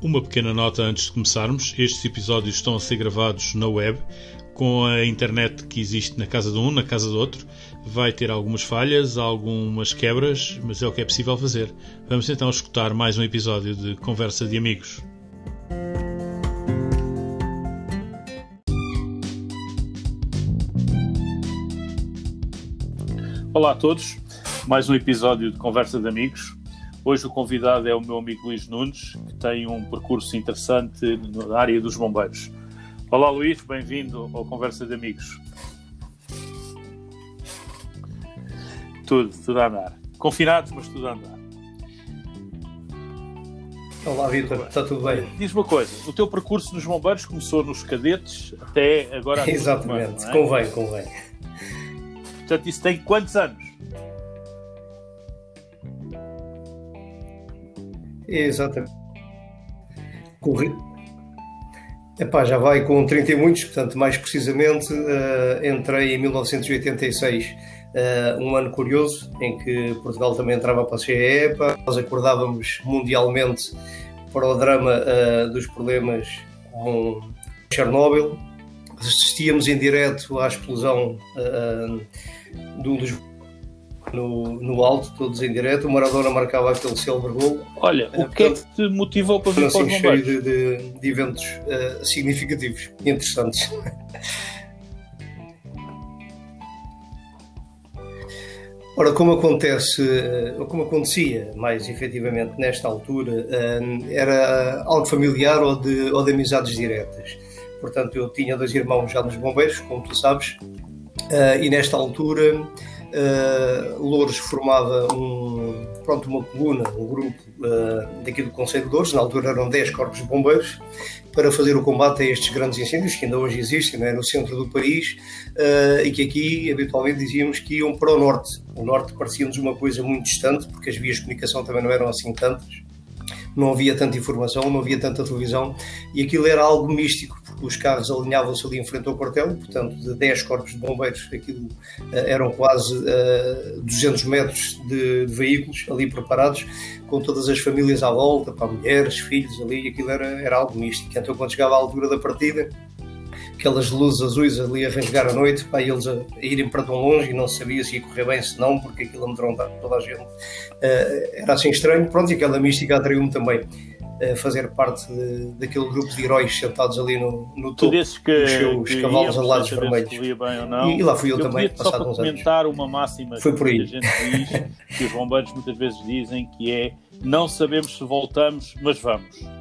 Uma pequena nota antes de começarmos: estes episódios estão a ser gravados na web, com a internet que existe na casa de um, na casa do outro. Vai ter algumas falhas, algumas quebras, mas é o que é possível fazer. Vamos então escutar mais um episódio de Conversa de Amigos. Olá a todos, mais um episódio de Conversa de Amigos. Hoje o convidado é o meu amigo Luís Nunes, que tem um percurso interessante na área dos bombeiros. Olá Luís, bem-vindo ao Conversa de Amigos. Tudo, tudo a andar. Confinados, mas tudo a andar. Olá Vitor, está tudo bem? Diz uma coisa, o teu percurso nos bombeiros começou nos cadetes até agora... Exatamente, é? convém, convém. Portanto, isso tem quantos anos? Exatamente. Corri... Epá, já vai com 30 e muitos, portanto, mais precisamente, uh, entrei em 1986, uh, eh, um ano curioso, em que Portugal também entrava para a CEEPA, nós acordávamos mundialmente para o drama uh, dos problemas com Chernobyl, assistíamos em direto à explosão de um dos no, no alto, todos em direto. O Maradona marcava aquele silver gol. Olha, o que é que te motivou para vir para os cheio de, de, de, eventos uh, significativos e interessantes. Ora, como acontece, eh, como acontecia mais efetivamente nesta altura, eh, era algo familiar ou de, ou de amizades diretas. Portanto, eu tinha dois irmãos já nos bombeiros, como tu sabes, e nesta altura Uh, Louros formava um, pronto, uma coluna, um grupo uh, daqui do Conselho de Louros, na altura eram 10 corpos de bombeiros, para fazer o combate a estes grandes incêndios que ainda hoje existem é? no centro do país uh, e que aqui habitualmente dizíamos que iam para o norte. O norte parecia-nos uma coisa muito distante, porque as vias de comunicação também não eram assim tantas não havia tanta informação, não havia tanta televisão e aquilo era algo místico, porque os carros alinhavam-se ali em frente ao quartel, portanto, de 10 corpos de bombeiros, aquilo uh, eram quase uh, eh, 200 metros de, de, veículos ali preparados, com todas as famílias à volta, para mulheres, filhos ali, aquilo era, era algo místico. Então, quando chegava a altura da partida, aquelas luzes azuis ali a rasgar a noite, para eles a, a, irem para tão longe e não sabia se ia correr bem, se não, porque aquilo amedrontava toda a gente. Uh, era assim estranho, pronto, e aquela mística atraiu-me também a fazer parte de, daquele grupo de heróis sentados ali no, no topo que, dos seus que cavalos alados vermelhos. E, e, lá fui eu, eu também, passado uns comentar uma máxima Foi por aí. que a gente diz, que os bombeiros muitas vezes dizem, que é não sabemos se voltamos, mas vamos.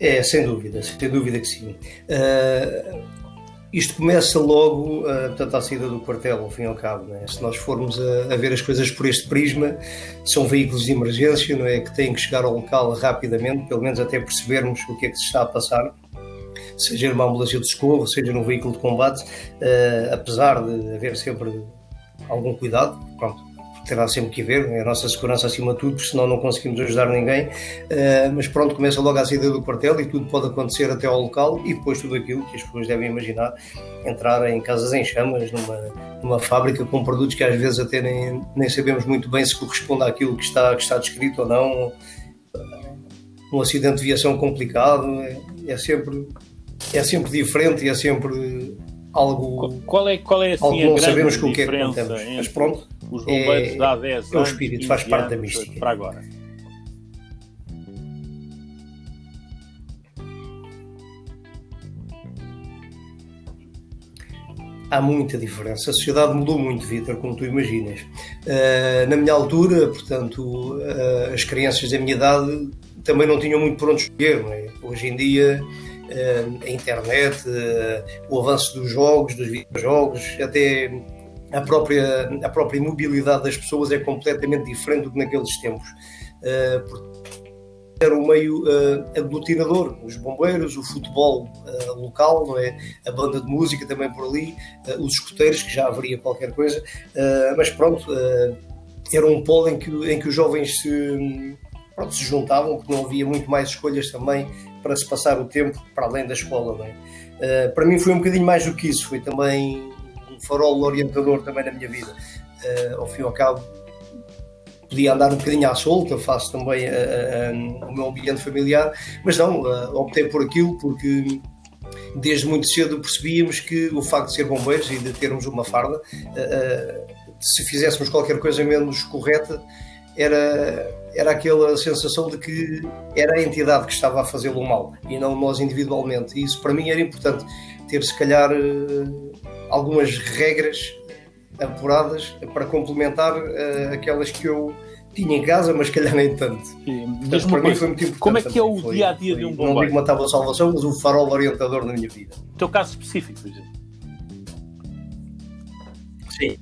É, sem dúvida, sem dúvida que sim. Uh, isto começa logo, uh, portanto, à saída do quartel, ao fim e ao cabo. Né? Se nós formos a, a, ver as coisas por este prisma, são veículos de emergência, não é? Que têm que chegar ao local rapidamente, pelo menos até percebermos o que é que se está a passar. Seja numa ambulância de socorro, seja num veículo de combate, uh, apesar de haver sempre algum cuidado, pronto, terá sempre que haver, é a nossa segurança acima de tudo, porque senão não conseguimos ajudar ninguém. Uh, mas pronto, começa logo a saída do quartel e tudo pode acontecer até ao local e depois tudo aquilo que as pessoas devem imaginar, entrar em casas em chamas, numa, numa fábrica com produtos que às vezes até nem, nem sabemos muito bem se corresponde àquilo que está, que está descrito ou não. Um acidente de viação complicado, é, é sempre, é sempre diferente e é sempre algo. Qual é, qual é assim, algo a não sabemos com o que é que contamos. Mas pronto os bombeiros é, há 10 anos. É o espírito, faz parte da mística. Para agora. Há muita diferença. A sociedade mudou muito, Vitor, como tu imaginas. Uh, na minha altura, portanto, uh, as crianças da minha idade também não tinham muito por onde escolher. É? Hoje em dia, uh, a internet, o avanço dos jogos, dos videojogos, até a própria, a própria mobilidade das pessoas é completamente diferente do que naqueles tempos. Uh, era um meio uh, aglutinador, os bombeiros, o futebol uh, local, não é? a banda de música também por ali, uh, os escuteiros, que já haveria qualquer coisa, mas pronto, era um polo em que, em que os jovens se, pronto, se juntavam, porque não havia muito mais escolhas também para se passar o tempo para além da escola. Não é? para mim foi um bocadinho mais do que isso, foi também um farol orientador também na minha vida. Uh, ao fim e ao cabo, podia andar um bocadinho à solta, faço também uh, uh, o meu ambiente familiar, mas não, optei por aquilo porque desde muito cedo percebíamos que o facto de ser bombeiros e de termos uma farda, se fizéssemos qualquer coisa menos correta, era, era aquela sensação de que era a entidade que estava a fazê-lo mal e não nós individualmente. E isso para mim era importante, ter se calhar algumas regras apuradas para complementar uh, aquelas que eu tinha em casa, mas calhar nem tanto. Portanto, para mim foi muito importante. Como é que é o dia a dia de um bombeiro? Não digo uma tábua de salvação, mas um farol orientador na minha vida. O teu caso específico, por exemplo? Sim.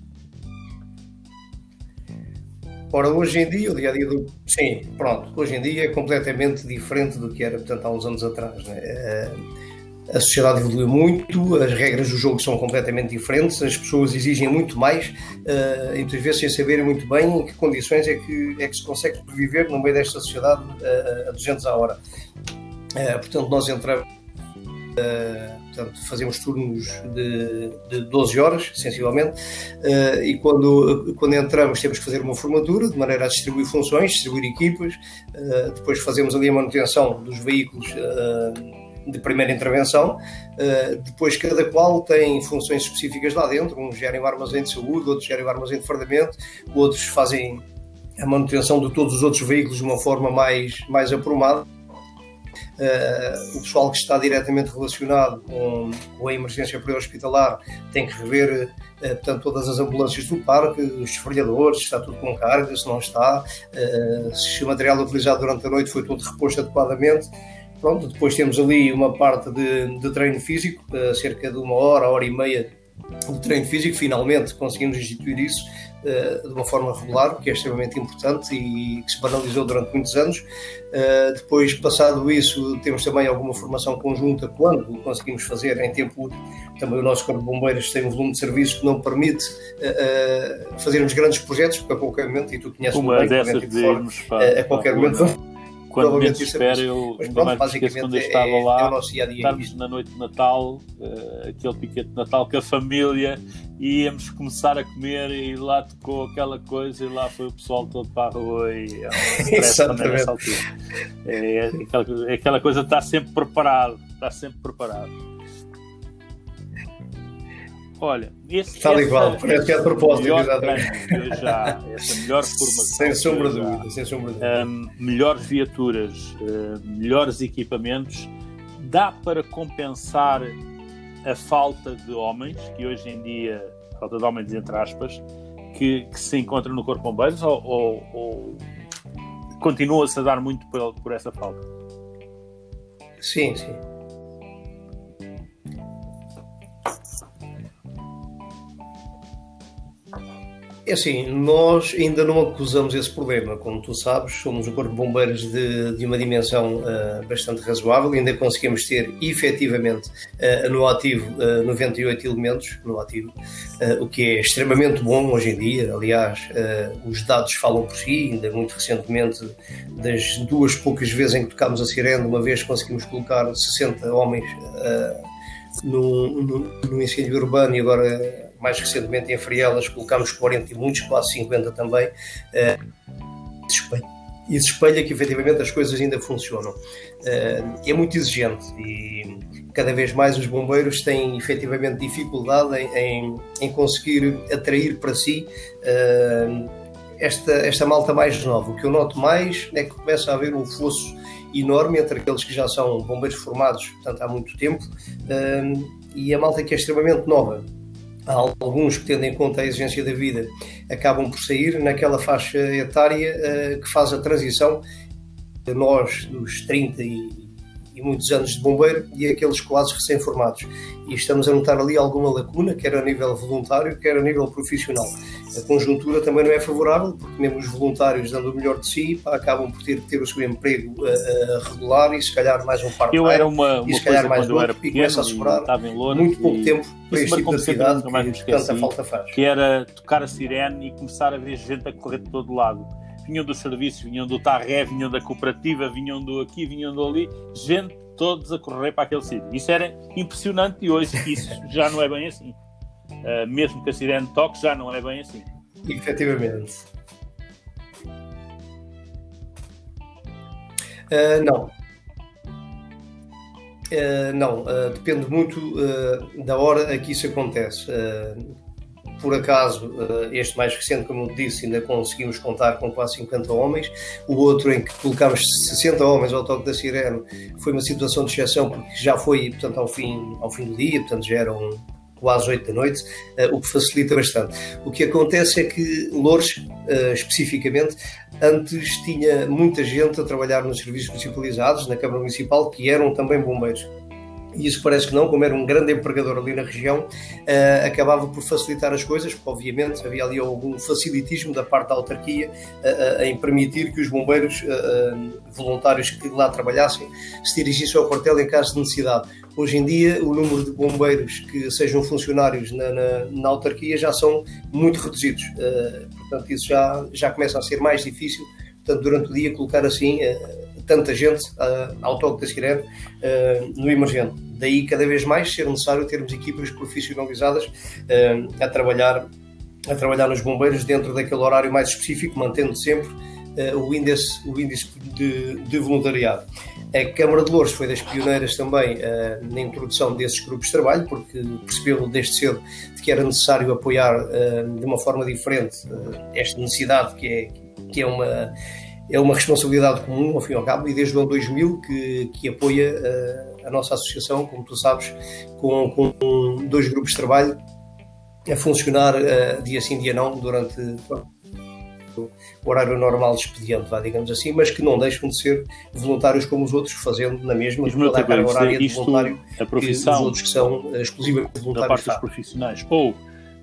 Ora, hoje em dia, o dia a dia do. Sim, pronto, hoje em dia é completamente diferente do que era, portanto, há uns anos atrás. Né? Uh, a sociedade evoluiu muito, as regras do jogo são completamente diferentes, as pessoas exigem muito mais uh, e muitas vezes sem saberem muito bem em que condições é que, é que se consegue viver no meio desta sociedade uh, a 200 a hora. Uh, portanto, nós entramos, portanto, fazemos turnos de, de 12 horas, sensivelmente, e quando, quando entramos temos que fazer uma formatura de maneira a distribuir funções, distribuir equipas, depois fazemos ali a manutenção dos veículos de primeira intervenção. Uh, depois, cada qual tem funções específicas lá dentro. Uns gerem o armazém de saúde, outros gerem o armazém de fardamento, outros fazem a manutenção de todos os outros veículos de uma forma mais, mais aprumada. Uh, o pessoal que está diretamente relacionado com, com a emergência pré-hospitalar tem que rever uh, portanto, todas as ambulâncias do parque, os desfriadores, se está tudo com carga, se não está, uh, se o material utilizado durante a noite foi todo reposto adequadamente Pronto, depois temos ali uma parte de, de treino físico, uh, cerca de uma hora, hora e meia de treino físico. Finalmente conseguimos instituir isso uh, de uma forma regular, o que é extremamente importante e que se banalizou durante muitos anos. Uh, depois, passado isso, temos também alguma formação conjunta quando conseguimos fazer em tempo útil. Também o nosso Corpo de Bombeiros tem um volume de serviço que não permite fazermos grandes projetos, porque a qualquer momento, e tu conheces uma bem, dessas de fora, a qualquer momento quando menos espero, eu ainda mais esqueço quando eu é- estava é, lá, é estávamos na noite de Natal, uh, aquele piquete de Natal com a família, e íamos começar a comer e lá tocou aquela coisa e lá foi o pessoal todo para a rua e é, é, é, aquela, é aquela coisa estar sempre preparado, estar sempre preparado. Olha, esse, Tal igual, parece que é de propósito, exatamente. Já, essa melhor formação. Sem sombra de dúvida, sem sombra de dúvida. Um, melhores viaturas, uh, melhores equipamentos, dá para compensar a falta de homens, que hoje em dia, falta de homens entre aspas, que, que se encontram no Corpo de Bombeiros ou, ou, ou continua-se a dar muito por, por essa falta? Sim, sim. É assim, nós ainda não acusamos esse problema. Como tu sabes, somos um corpo de bombeiros de, de uma dimensão uh, bastante razoável. Ainda conseguimos ter, efetivamente, uh, no ativo, uh, 98 elementos no ativo, o que é extremamente bom hoje em dia. Aliás, os dados falam por si. Ainda muito recentemente, das duas poucas vezes em que tocámos a sirene, uma vez conseguimos colocar 60 homens no, no incêndio urbano e agora mais recentemente em Frielas colocámos 40 e muitos, quase 50 também. Eh, e se espelha que efetivamente as coisas ainda funcionam. Eh, é muito exigente e cada vez mais os bombeiros têm efetivamente dificuldade em, em, em conseguir atrair para si eh, esta, esta malta mais nova. O que eu noto mais é que começa a haver um fosso enorme entre aqueles que já são bombeiros formados portanto, há muito tempo e a malta que é extremamente nova alguns que, tendo em conta a exigência da vida, acabam por sair naquela faixa etária uh, que faz a transição de nós, dos 30 e, e, muitos anos de bombeiro, e aqueles quase recém-formados. E estamos a notar ali alguma lacuna, quer a nível voluntário, quer a nível profissional. A conjuntura também não é favorável, porque mesmo os voluntários, dando o melhor de si, pá, acabam por ter, ter o seu emprego uh, uh, regular e se calhar mais um par de Eu era uma, uma e se calhar mais outro, pequeno, e começa a sobrar muito pouco tempo para este tipo de atividade que, que tanta falta faz. Que era tocar a sirene e começar a ver gente a correr de todo lado vinham dos serviços, vinham do Tarré, vinham da cooperativa, vinham do aqui, vinham do ali, gente todos a correr para aquele sítio. Isso era impressionante e hoje isso já não é bem assim. uh, mesmo que a sirene toque, já não é bem assim. Efetivamente. Uh, não. Uh, não, depende muito da hora a que isso acontece. Por acaso, este mais recente, como eu disse, ainda conseguimos contar com quase 50 homens. O outro, em que colocámos 60 homens ao toque da sirene, foi uma situação de exceção, porque já foi portanto, ao, fim, ao fim do dia, portanto, já eram quase 8 da noite, uh, o que facilita bastante. O que acontece é que Lourdes, uh, especificamente, antes tinha muita gente a trabalhar nos serviços municipalizados, na Câmara Municipal, que eram também bombeiros e isso parece que não, como era um grande empregador ali na região, uh, acabava por facilitar as coisas, porque obviamente havia ali algum facilitismo da parte da autarquia uh, uh, em permitir que os bombeiros voluntários que lá trabalhassem se dirigissem ao quartel em caso de necessidade. Hoje em dia, o número de bombeiros que sejam funcionários na, na, na autarquia já são muito reduzidos. portanto, isso já, já começa a ser mais difícil. Portanto, durante o dia, colocar assim tanta gente uh, ao toque da sirene uh, no emergente. Daí, cada vez mais, ser necessário termos equipas profissionalizadas uh, a, trabalhar, a trabalhar nos bombeiros dentro daquele horário mais específico, mantendo sempre uh, o índice, o índice de, de, voluntariado. A Câmara de Louros foi das pioneiras também uh, na introdução desses grupos de trabalho, porque percebeu desde cedo que era necessário apoiar uh, de uma forma diferente esta necessidade que é, que é uma é uma responsabilidade comum, ao fim e ao cabo, e desde o ano 2000 que, que apoia uh, a nossa associação, como tu sabes, com, com dois grupos de trabalho a funcionar uh, dia sim, dia não, durante o horário normal de expediente, vá, digamos assim, mas que não deixam de ser voluntários como os outros, fazendo na mesma toda a carga horária de voluntário a profissão, que os outros que são uh, exclusivamente voluntários. Da parte dos profissionais. Ou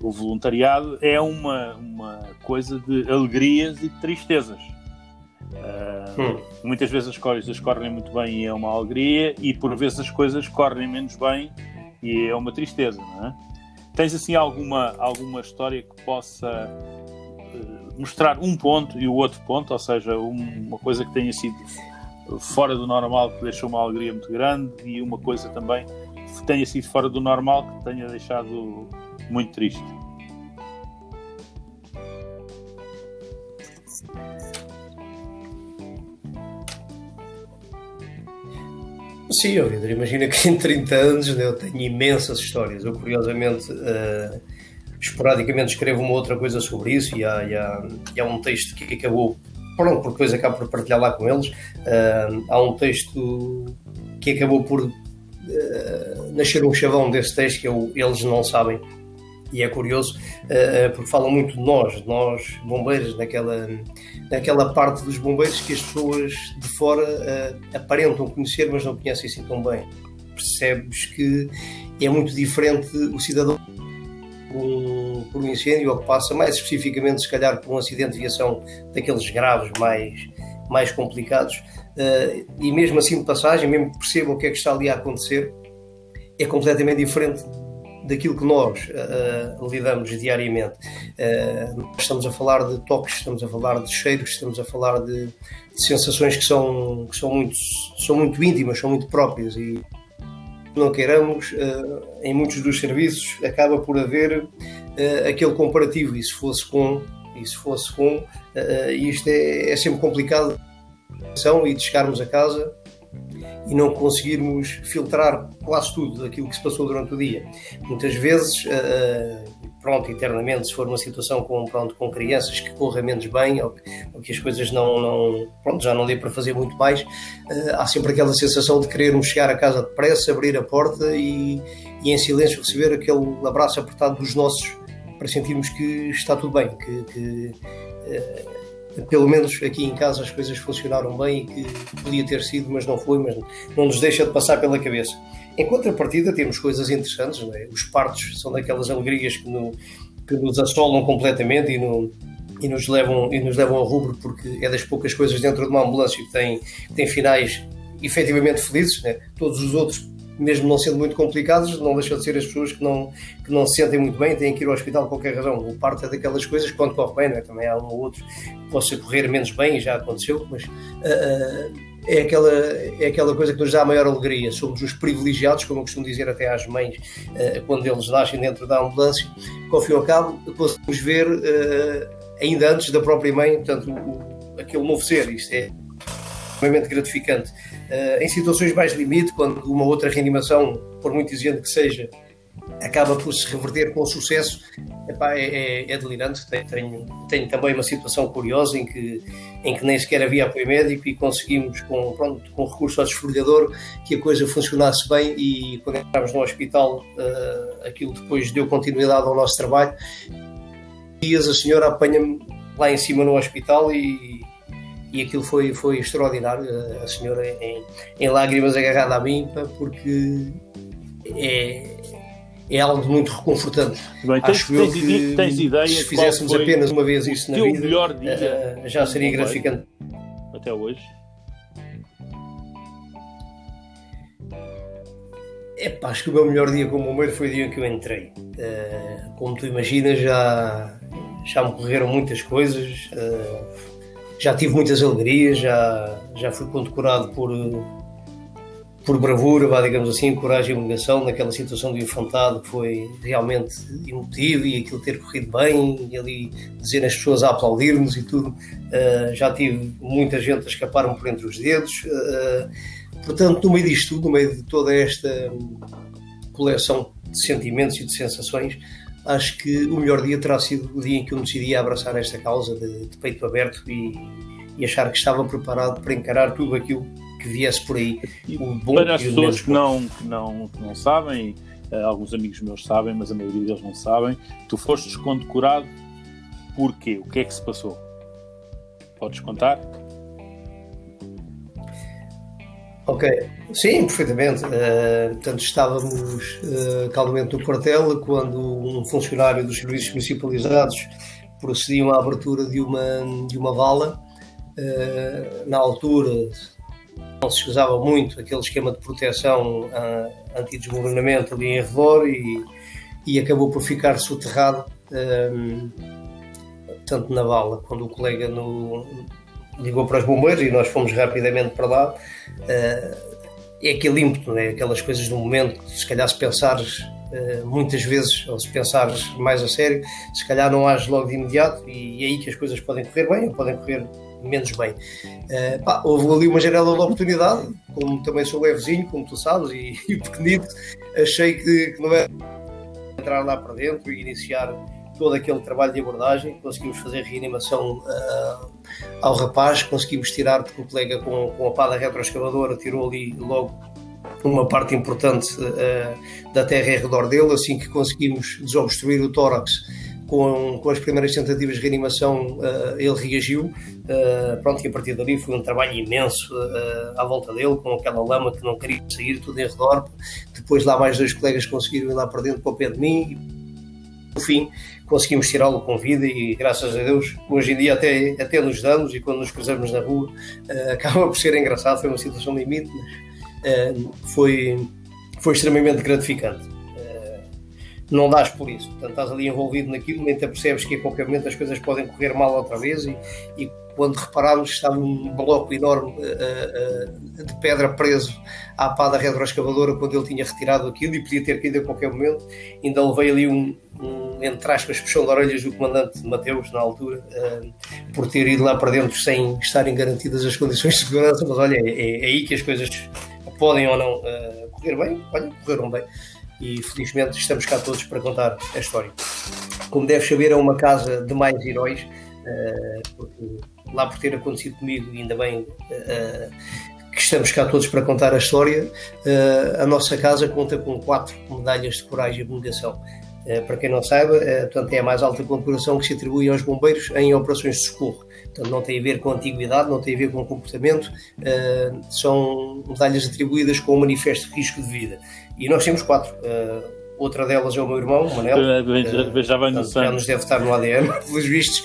o voluntariado é uma, uma coisa de alegrias e de tristezas Uh, hum. Muitas vezes as coisas correm muito bem e é uma alegria, e por vezes as coisas correm menos bem e é uma tristeza, não é? Tens assim alguma, alguma história que possa uh, mostrar um ponto e o outro ponto, ou seja, um, uma coisa que tenha sido fora do normal que deixou uma alegria muito grande e uma coisa também que tenha sido fora do normal que tenha deixado muito triste? Sim, oh, Vidro, imagina que em 30 anos né, eu tenho imensas histórias. Eu, curiosamente, uh, esporadicamente escrevo uma outra coisa sobre isso e há, e há, e há um texto que acabou, pronto, por depois acabo por partilhar lá com eles. Uh, há um texto que acabou por uh, nascer um chavão desse texto que eu, eles não sabem e é curioso uh, porque falam muito de nós, nós bombeiros, naquela, naquela parte dos bombeiros que as pessoas de fora uh, aparentam conhecer, mas não conhecem assim tão bem. Percebes que é muito diferente o cidadão por um, por um incêndio ou que passa mais especificamente, se calhar, por um acidente de viação daqueles graves mais, mais complicados. Uh, e mesmo assim de passagem, mesmo que percebam o que é que está ali a acontecer, é completamente diferente daquilo que nós uh, lidamos diariamente. Uh, estamos a falar de toques, estamos a falar de cheiros, estamos a falar de, de, sensações que são, que são, muito, são muito íntimas, são muito próprias e não queiramos, em muitos dos serviços acaba por haver aquele comparativo e se fosse com, e se fosse com, isto é, é sempre complicado e de chegarmos a casa e não conseguirmos filtrar quase tudo daquilo que se passou durante o dia. Muitas vezes, uh, pronto, internamente, se for uma situação com, pronto, com crianças que corra menos bem ou que, ou que as coisas não, não, pronto, já não dê para fazer muito mais, uh, há sempre aquela sensação de querermos chegar a casa depressa, abrir a porta e, e em silêncio receber aquele abraço apertado dos nossos para sentirmos que está tudo bem, que, que pelo menos aqui em casa as coisas funcionaram bem e que podia ter sido, mas não foi, mas não nos deixa de passar pela cabeça. Em contrapartida, temos coisas interessantes, é? os partos são daquelas alegrias que, no, que nos assolam completamente e, no, e, nos levam, e nos levam ao rubro, porque é das poucas coisas dentro de uma ambulância que tem, que tem finais efetivamente felizes. É? Todos os outros mesmo não sendo muito complicados, não deixam de ser as pessoas que não, que não se sentem muito bem, têm que ir ao hospital por qualquer razão. O parto é daquelas coisas que quando corre bem, é? também há um ou outro que possa correr menos bem, e já aconteceu, mas uh, é aquela, é aquela coisa que nos dá a maior alegria. Somos os privilegiados, como eu costumo dizer até às mães, uh, quando eles nascem dentro da ambulância, que ao fim e ao cabo conseguimos ver, uh, ainda antes da própria mãe, portanto, o, aquele novo ser. Isto é extremamente gratificante. Uh, em situações mais limite, quando uma outra reanimação, por muito exigente que seja, acaba por se reverter com sucesso, epá, é, é, é, delirante. Tenho, tenho, também uma situação curiosa em que, em que nem sequer havia apoio médico e conseguimos, com, pronto, com recurso ao desfolhador, que a coisa funcionasse bem e quando entramos no hospital, uh, aquilo depois deu continuidade ao nosso trabalho. Dias a senhora apanha-me lá em cima no hospital e, e aquilo foi, foi extraordinário. A senhora em, em lágrimas agarrada a mim, porque é, é algo muito reconfortante. Bem, tens, Acho tens, que tens ideia se fizéssemos apenas uma vez isso na vida, melhor dia uh, já seria gratificante. Até hoje. Epá, acho que o meu melhor dia como bombeiro foi o dia em que eu entrei. Uh, como tu imaginas, já, já me correram muitas coisas, uh, já tive muitas alegrias, já, já fui condecorado por por bravura, vá, digamos assim, coragem e abnegação naquela situação do infantado que foi realmente emotivo e aquilo ter corrido bem e ali dizer as pessoas a aplaudir-nos e tudo. Uh, já tive muita gente a escapar-me por entre os dedos. Uh, portanto, no meio disto tudo, no meio de toda esta coleção de sentimentos e de sensações, acho que o melhor dia terá sido o dia em que eu me decidi a abraçar esta causa de, de peito aberto e, e achar que estava preparado para encarar tudo aquilo que viesse por aí. Bom Para as pessoas que não, que, não, que não sabem, uh, alguns amigos meus sabem, mas a maioria deles não sabem, tu fostes condecorado porquê? O que é que se passou? Podes contar? Ok, sim, perfeitamente. Uh, portanto, estávamos uh, calmamente no quartel quando um funcionário dos serviços municipalizados procediam à abertura de uma, de uma vala. Uh, na altura, não se usava muito aquele esquema de proteção uh, anti-desmoronamento ali em redor e, e acabou por ficar soterrado um, tanto na vala, quando o colega no, ligou para os bombeiros e nós fomos rapidamente para lá. Uh, é aquele ímpeto, é? aquelas coisas do momento, se calhar se pensares uh, muitas vezes, ou se pensares mais a sério, se calhar não age logo de imediato e é aí que as coisas podem correr bem ou podem correr menos bem. Uh, pá, houve ali uma janela de oportunidade, como também sou levezinho, como tu sabes, e, e pequenito, achei que, que não era entrar lá para dentro e iniciar todo aquele trabalho de abordagem, conseguimos fazer reanimação uh, ao rapaz, conseguimos tirar, porque o colega com, com a da retroescavadora tirou ali logo uma parte importante uh, da terra em redor dele, assim que conseguimos desobstruir o tórax com, com as primeiras tentativas de reanimação, uh, ele reagiu. Pronto, e a partir dali foi um trabalho imenso à volta dele, com aquela lama que não queria sair, tudo em redor. Depois, lá mais dois colegas conseguiram ir lá para dentro, para o pé de mim. No fim, conseguimos tirá-lo com vida e, graças a Deus, hoje em dia até, até nos damos e quando nos cruzamos na rua, acaba por ser engraçado. Foi uma situação limite, mas foi, foi extremamente gratificante não dás por isso. Portanto, estás ali envolvido naquilo, nem te percebes que a qualquer momento as coisas podem correr mal outra vez e, e quando reparámos estava um bloco enorme uh, uh, de pedra preso à pá da retroescavadora quando ele tinha retirado aquilo e podia ter caído a qualquer momento. Ainda levei ali um, um entre aspas, puxão de orelhas do comandante Mateus na altura uh, por ter ido lá para dentro sem estarem garantidas as condições de segurança, mas olha, é, é aí que as coisas podem ou não correr bem, olha, correram bem e felizmente estamos cá todos para contar a história. Como deves saber, é uma casa de mais heróis, uh, porque lá por ter acontecido comigo, ainda bem que estamos cá todos para contar a história, a nossa casa conta com quatro medalhas de coragem e abnegação. Para quem não saiba, portanto, é a mais alta condecoração que se atribui aos bombeiros em operações de socorro. Portanto, não tem a ver com antiguidade, não tem a ver com comportamento, são medalhas atribuídas com o manifesto de risco de vida. E nós temos quatro. Outra delas é o meu irmão, o Manel. Já, vai no já nos deve estar no ADN, pelos vistos.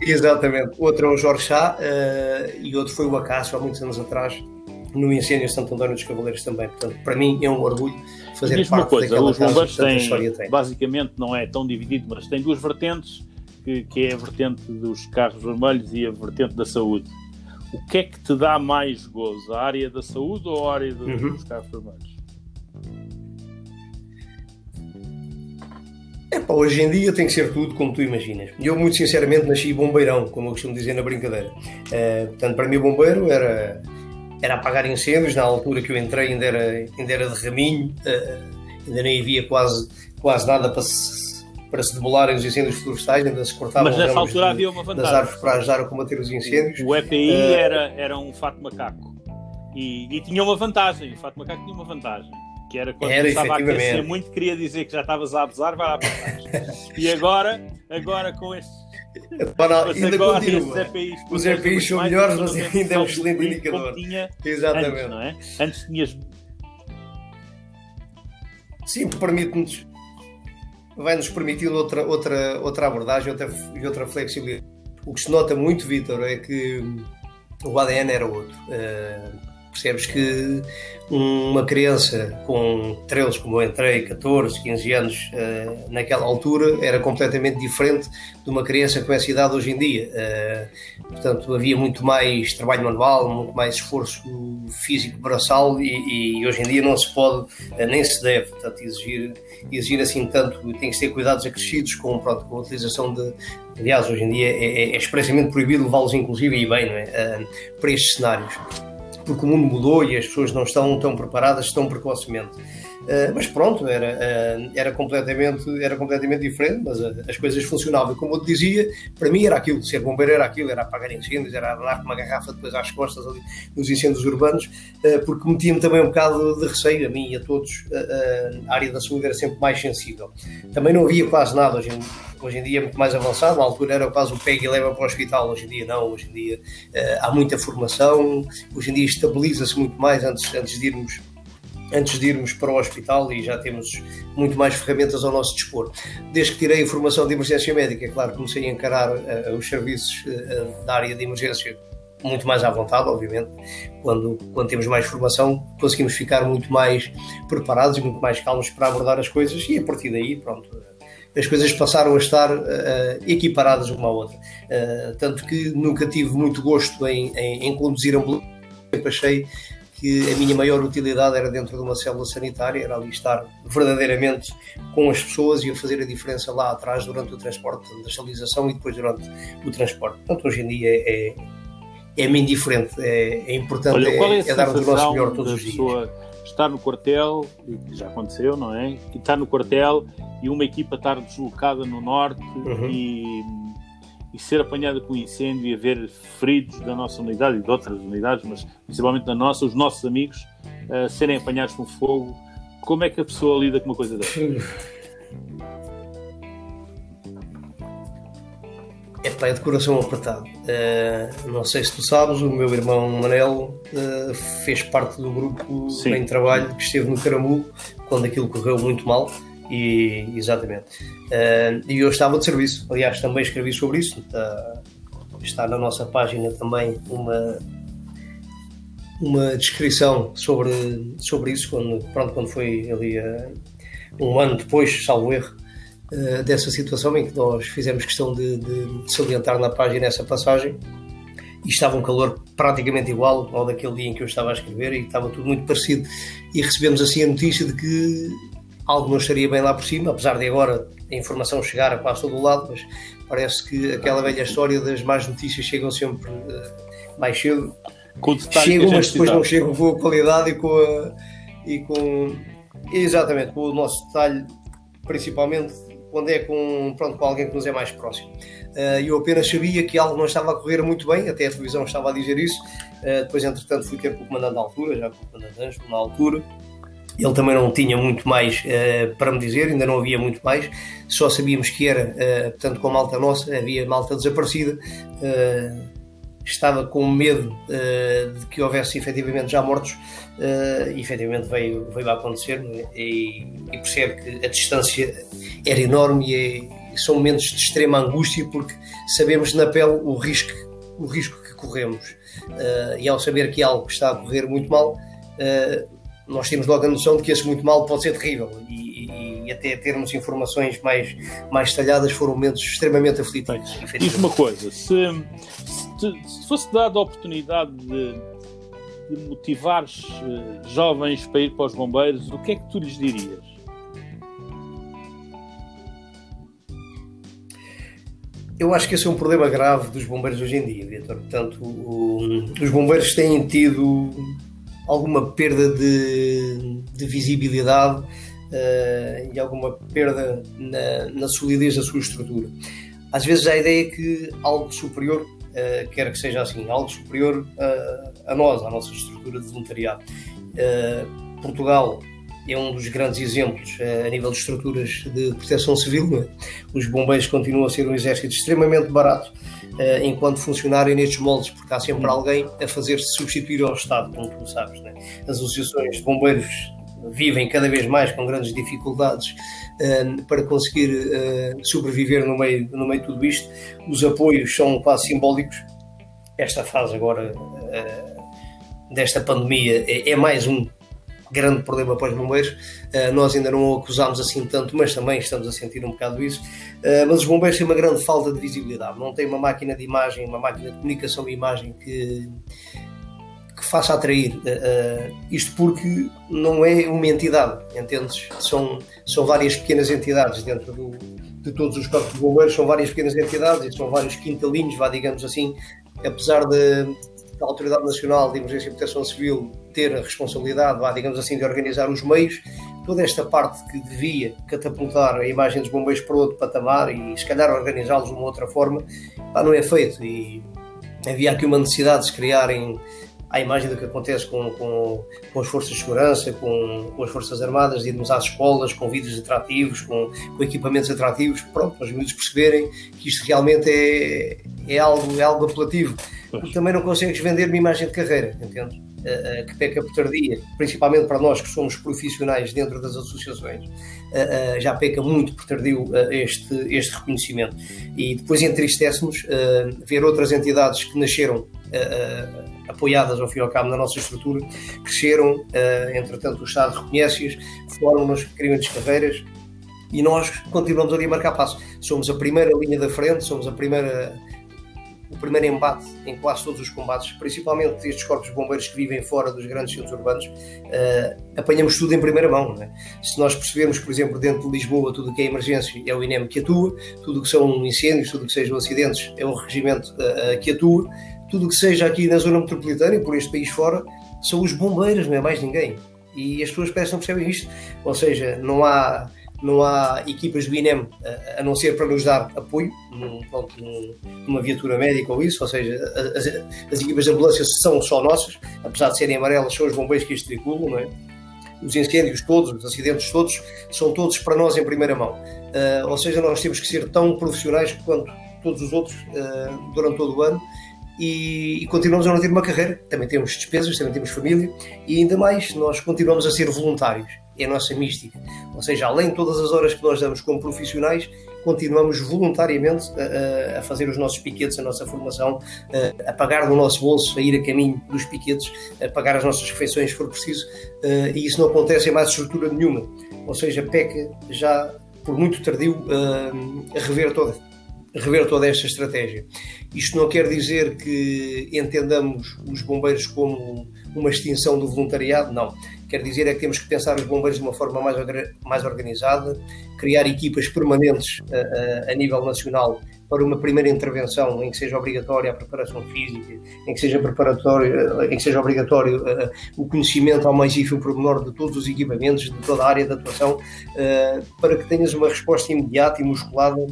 Exatamente. Outro é o Jorge Chá e outro foi o Acácio, há muitos anos atrás, no incêndio Santo António dos Cavaleiros também. Portanto, para mim é um orgulho fazer Diz uma coisa, os bombeiros têm, basicamente não é tão dividido, mas tem duas vertentes, que, que é a vertente dos carros vermelhos e a vertente da saúde o que é que te dá mais gozo? A área da saúde ou a área do, uhum. dos carros vermelhos? Epá, hoje em dia tem que ser tudo como tu imaginas. Eu, muito sinceramente, nasci bombeirão, como eu costumo dizer na brincadeira. Uh, portanto, para mim, bombeiro era, era apagar incêndios. Na altura que eu entrei, ainda era, ainda era de raminho, uh, ainda nem havia quase, quase nada para se, para se demolarem os incêndios florestais, ainda se cortavam Mas nessa altura de, havia uma vantagem. das árvores para ajudar a combater os incêndios. O EPI uh, eh, era, era um fato macaco. E, e, tinha uma vantagem, o fato macaco tinha uma vantagem que era quando era, estava a aquecer muito, queria dizer que já estavas a abusar, vai lá para trás. e agora, agora com este. Para, ainda continua. EPIs, Os EPIs são melhores, mas ainda é um excelente indicador. Tinha Exatamente. Antes, não é? antes tinhas. Sim, permite-nos. Vai-nos permitir outra, outra, outra abordagem outra, e outra flexibilidade. O que se nota muito, Vitor, é que o ADN era outro. Uh, Percebes que uma criança com 13, como eu entrei, 14, 15 anos, uh, naquela altura, era completamente diferente de uma criança com essa idade hoje em dia. Uh, portanto, havia muito mais trabalho manual, muito mais esforço físico braçal e, e hoje em dia não se pode, uh, nem se deve, portanto, exigir, exigir assim tanto, tem que ter cuidados acrescidos com, pronto, com a utilização de, aliás, hoje em dia é, é, é expressamente proibido levá-los inclusive e bem, não é? para estes cenários porque o mundo mudou e as pessoas não estão tão preparadas tão precocemente. Uh, mas pronto, era, uh, era, completamente, era completamente diferente, mas uh, as coisas funcionavam. Como eu te dizia, para mim era aquilo, ser bombeiro era aquilo, era apagar incêndios, era dar uma garrafa depois às costas ali nos incêndios urbanos, porque metia-me também um bocado de receio, a mim e a todos, a área da saúde era sempre mais sensível. Também não havia quase nada hoje em, hoje em dia, é muito mais avançado, na altura era quase o pega e leva para o hospital, hoje em dia não, hoje em dia há muita formação, hoje em dia estabiliza-se muito mais antes, antes de irmos antes de irmos para o hospital e já temos muito mais ferramentas ao nosso dispor. Desde que tirei a formação de emergência médica, é claro, comecei a encarar uh, os serviços uh, da área de emergência muito mais à vontade, obviamente. Quando, quando temos mais formação, conseguimos ficar muito mais preparados e muito mais calmos para abordar as coisas e a partir daí, pronto, as coisas passaram a estar uh, equiparadas uma à outra. tanto que nunca tive muito gosto em, em, em conduzir ambulância, sempre achei que a minha maior utilidade era dentro de uma célula sanitária, era ali estar verdadeiramente com as pessoas e a fazer a diferença lá atrás durante o transporte, da estabilização e depois durante o transporte. Portanto, hoje em dia é, é, é-me indiferente, é, é importante Olha, é, é, é dar o nosso melhor todos os dias. Estar no quartel, já aconteceu, não é? Estar no quartel e uma equipa estar deslocada no norte uhum. e e ser apanhada com incêndio e haver feridos da nossa unidade e de outras unidades, mas principalmente da nossa, os nossos amigos, uh, serem apanhados com fogo, como é que a pessoa lida com uma coisa dessa? Epá, é de coração apertado. Uh, não sei se tu sabes, o meu irmão Manel uh, fez parte do grupo Sim. em trabalho que esteve no Caramulo quando aquilo correu muito mal e, exatamente. Uh, e eu estava de serviço, aliás, também escrevi sobre isso. Está, está na nossa página também uma, uma descrição sobre, sobre isso, quando, pronto, quando foi ali uh, um ano depois, salvo erro, uh, dessa situação em que nós fizemos questão de, de, de, salientar na página essa passagem. E estava um calor praticamente igual ao daquele dia em que eu estava a escrever, e estava tudo muito parecido. E recebemos assim a notícia de que algo não estaria bem lá por cima, apesar de agora a informação chegar a quase todo o lado, mas parece que aquela velha história das más notícias chegam sempre uh, mais cedo. chegam, mas depois não chegam com a qualidade e com a, e com exatamente com o nosso detalhe, principalmente quando é com, pronto, com alguém que nos é mais próximo. Uh, eu apenas sabia que algo não estava a correr muito bem, até a televisão estava a dizer isso. Uh, depois, entretanto, fui ter com o comandante da altura, já com o comandante Ângelo na altura, ele também não tinha muito mais uh, para me dizer, ainda não havia muito mais, só sabíamos que era, uh, portanto, com a malta nossa, havia malta desaparecida, uh, estava com medo de que houvesse efetivamente já mortos, e efetivamente veio, veio a acontecer, é? e, e, percebe que a distância era enorme e, é, são momentos de extrema angústia, porque sabemos na pele o risco, o risco que corremos, e ao saber que algo está a correr muito mal, nós temos logo a noção de que esse muito mal pode ser terrível e, e, e até termos informações mais, mais detalhadas foram momentos extremamente aflitivos. Diz uma coisa, se, se, se fosse dada a oportunidade de, de motivares uh, jovens para ir para os bombeiros, o que é que tu lhes dirias? Eu acho que esse é um problema grave dos bombeiros hoje em dia, Vitor. Portanto, o, os bombeiros têm tido alguma perda de, de visibilidade uh, e alguma perda na, na, solidez da sua estrutura. Às vezes há a ideia que algo superior, uh, quer que seja assim, algo superior uh, a nós, à nossa estrutura de voluntariado. Portugal é um dos grandes exemplos a nível de estruturas de proteção civil. É? Os bombeiros continuam a ser um exército extremamente barato uh, enquanto funcionarem nestes moldes, porque há sempre alguém a fazer-se substituir ao Estado, como tu sabes. Né? As associações de bombeiros vivem cada vez mais com grandes dificuldades uh, para conseguir uh, sobreviver no meio, no meio de tudo isto. Os apoios são quase simbólicos. Esta fase agora desta pandemia é, é mais um grande problema para os bombeiros. Uh, nós ainda não o acusámos assim tanto, mas também estamos a sentir um bocado isso. Uh, mas os bombeiros têm uma grande falta de visibilidade. Não têm uma máquina de imagem, uma máquina de comunicação de imagem que, que faça atrair. Uh, isto porque não é uma entidade, entendes? São, são várias pequenas entidades dentro do, de todos os corpos de bombeiros, são várias pequenas entidades, são vários quintalinhos, vá, digamos assim, apesar de a Autoridade Nacional de Emergência e Proteção Civil ter a responsabilidade, digamos assim, de organizar os meios, toda esta parte que devia catapultar a imagem dos bombeiros para outro patamar e se calhar organizá-los de uma outra forma, pá, não é feito. E havia aqui uma necessidade de se criarem a imagem do que acontece com, com, com as forças de segurança, com, com, as forças armadas, de irmos às escolas com vídeos atrativos, com, com equipamentos atrativos, pronto, para os miúdos perceberem que isto realmente é, é, algo, é algo apelativo. Porque também não consegues vender uma imagem de carreira, entende? Uh, uh, que peca por tardia, principalmente para nós que somos profissionais dentro das associações, uh, já peca muito por tardio este, este reconhecimento. E depois entristece-nos ver outras entidades que nasceram apoiadas ao fim e ao cabo na nossa estrutura, cresceram, entretanto o Estado reconhece-as, formam-nos, criam-nos carreiras, e nós continuamos ali a marcar passo. Somos a primeira linha da frente, somos a primeira o primeiro embate em quase todos os combates, principalmente estes corpos bombeiros que vivem fora dos grandes centros urbanos, uh, apanhamos tudo em primeira mão. É? Se nós percebermos, por exemplo, dentro de Lisboa, tudo o que é emergência é o INEM que atua, tudo o que são incêndios, tudo o que sejam acidentes é o regimento uh, que atua, tudo o que seja aqui na zona metropolitana e por este país fora são os bombeiros, não é mais ninguém. E as pessoas parecem não percebem isto. Ou seja, não há não há equipas do INEM a, não ser para nos dar apoio num, pronto, numa viatura médica ou isso, ou seja, as, as, equipas de ambulância são só nossas, apesar de serem amarelas, são os bombeiros que as triculam, não é? Os incêndios todos, os acidentes todos, são todos para nós em primeira mão. Uh, ou seja, nós temos que ser tão profissionais quanto todos os outros uh, durante todo o ano e, e, continuamos a não ter uma carreira. Também temos despesas, também temos família e ainda mais, nós continuamos a ser voluntários é a nossa mística. Ou seja, além de todas as horas que nós damos como profissionais, continuamos voluntariamente a, a fazer os nossos piquetes, a nossa formação, a, a, pagar do nosso bolso, a ir a caminho dos piquetes, a pagar as nossas refeições se for preciso, eh, e isso não acontece em mais estrutura nenhuma. Ou seja, peca já por muito tardio eh, a rever toda rever toda esta estratégia. Isto não quer dizer que entendamos os bombeiros como uma extinção do voluntariado, não. Quer dizer é que temos que pensar os bombeiros de uma forma mais, mais organizada, criar equipas permanentes a, a, a nível nacional para uma primeira intervenção em que seja obrigatória a preparação física, em que seja preparatório, em que seja obrigatório uh, o conhecimento ao mais ínfimo pormenor de todos os equipamentos, de toda a área de atuação, uh, para que tenhas uma resposta imediata e musculada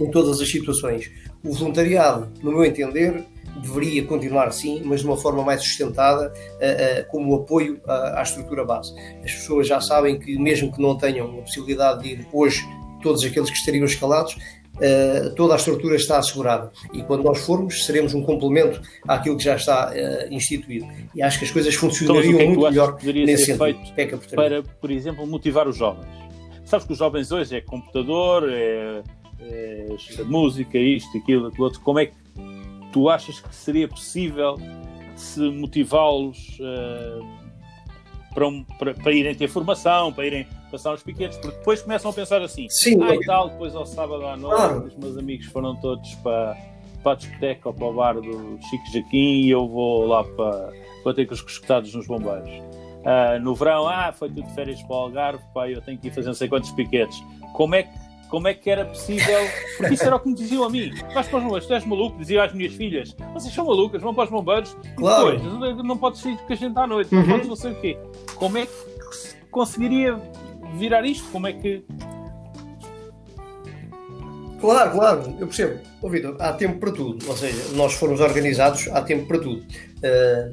em todas as situações. O voluntariado, no meu entender, deveria continuar sim, mas de uma forma mais sustentada, uh, uh, como apoio à, à, estrutura base. As pessoas já sabem que, mesmo que não tenham a possibilidade de ir hoje, todos aqueles que estariam escalados, uh, toda a estrutura está assegurada. E quando nós formos, seremos um complemento àquilo que já está instituído. E acho que as coisas funcionariam então, é muito melhor nesse sentido. Para, por exemplo, motivar os jovens. Sabes que os jovens hoje é computador, é, é música, isto, aquilo, aquilo outro. Como é que tu achas que seria possível se motivá-los uh, para, um, para, para, irem ter formação, para irem passar os piquetes, porque depois começam a pensar assim, Sim, ah, e tal, depois ao sábado à noite, Claro. os meus amigos foram todos para, para a discoteca ou para o bar do Chico Jaquim e eu vou lá para, para ter com os escutados nos bombeiros. Ah, no verão, ah, foi tudo férias para o Algarve, pá, eu tenho que ir fazer não sei quantos piquetes. Como é que como é que era possível? Porque isso era o que me diziam a mim. Vais para os bombeiros, tu és maluco, dizia às minhas filhas. Vocês são malucas, vão para os bombeiros. E Claro. depois, não podes sair com a gente à noite, Uhum. não podes não sei o quê. Como é que se conseguiria virar isto? Como é que. Claro, claro, eu percebo. Ô, Vitor, há tempo para tudo. Ou seja, nós formos organizados, há tempo para tudo. Ah,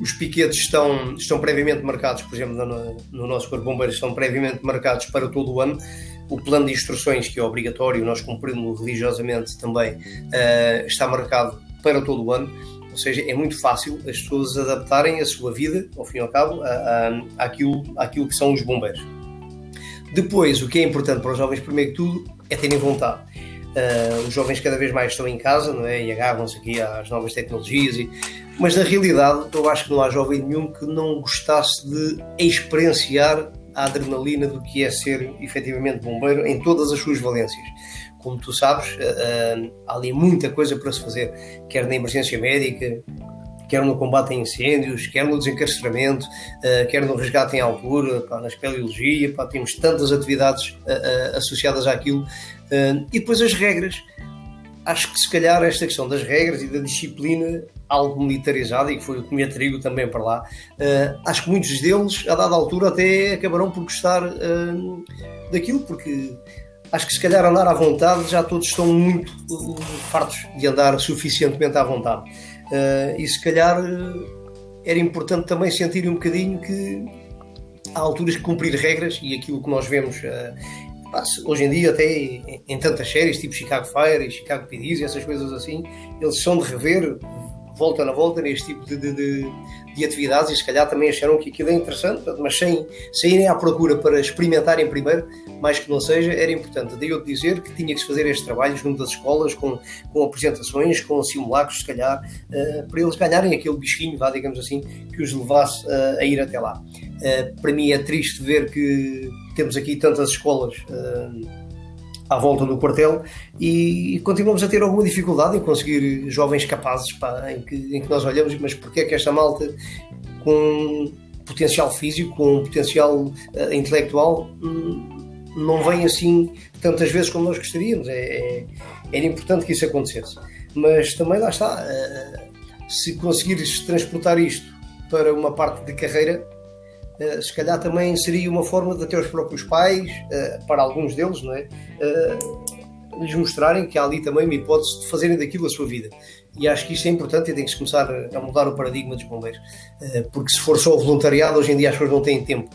os piquetes estão, estão previamente marcados, por exemplo, no, no nosso Corpo de Bombeiros, estão previamente marcados para todo o ano. O plano de instruções, que é obrigatório, nós cumprimos religiosamente também, ah, está marcado para todo o ano. Ou seja, é muito fácil as pessoas adaptarem a sua vida, ao fim e ao cabo, a, a, àquilo, àquilo que são os bombeiros. Depois, o que é importante para os jovens, primeiro que tudo, é terem vontade. Uh, os jovens cada vez mais estão em casa, não é? E agarram-se aqui às novas tecnologias, e... mas na realidade eu acho que não há jovem nenhum que não gostasse de experienciar a adrenalina do que é ser efetivamente bombeiro em todas as suas valências. Como tu sabes, uh, há ali muita coisa para se fazer, quer na emergência médica, quer no combate a incêndios, quer no desencarceramento, uh, quer no resgate em altura, na espeleologia, temos tantas atividades associadas àquilo. e depois as regras. Acho que se calhar esta questão das regras e da disciplina, algo militarizada, e que foi o que me atraiu também para lá, acho que muitos deles, a dada altura, até acabarão por gostar daquilo, porque acho que se calhar andar à vontade já todos estão muito fartos de andar suficientemente à vontade. Uh, e se calhar uh, era importante também sentir um bocadinho que há alturas que cumprir regras e aquilo que nós vemos uh, hoje em dia até em, tantas séries tipo Chicago Fire e Chicago PDs e essas coisas assim eles são de rever volta na volta neste tipo de, de, de, de, atividades e se calhar também acharam que aquilo é interessante, mas sem, sem irem à procura para experimentarem primeiro, mais que não seja, era importante. Daí eu dizer que tinha que se fazer este trabalho junto das escolas, com, com apresentações, com simulacros, se calhar, uh, para eles ganharem aquele bichinho, vá, digamos assim, que os levasse uh, a ir até lá. Uh, para mim é triste ver que temos aqui tantas escolas à volta do quartel e continuamos a ter alguma dificuldade em conseguir jovens capazes pá, em, que, em que nós olhamos, mas porquê é que esta malta com potencial físico, com potencial uh, intelectual hum, não vem assim tantas vezes como nós gostaríamos. É, é, era importante que isso acontecesse. Mas também lá está, uh, se conseguires transportar isto para uma parte de carreira, se calhar também seria uma forma de até os próprios pais, uh, para alguns deles, não é? Uh, lhes mostrarem que há ali também uma hipótese de fazerem daquilo a sua vida. E acho que isso é importante e tem que se começar a mudar o paradigma dos bombeiros. porque se for só voluntariado, hoje em dia as pessoas não têm tempo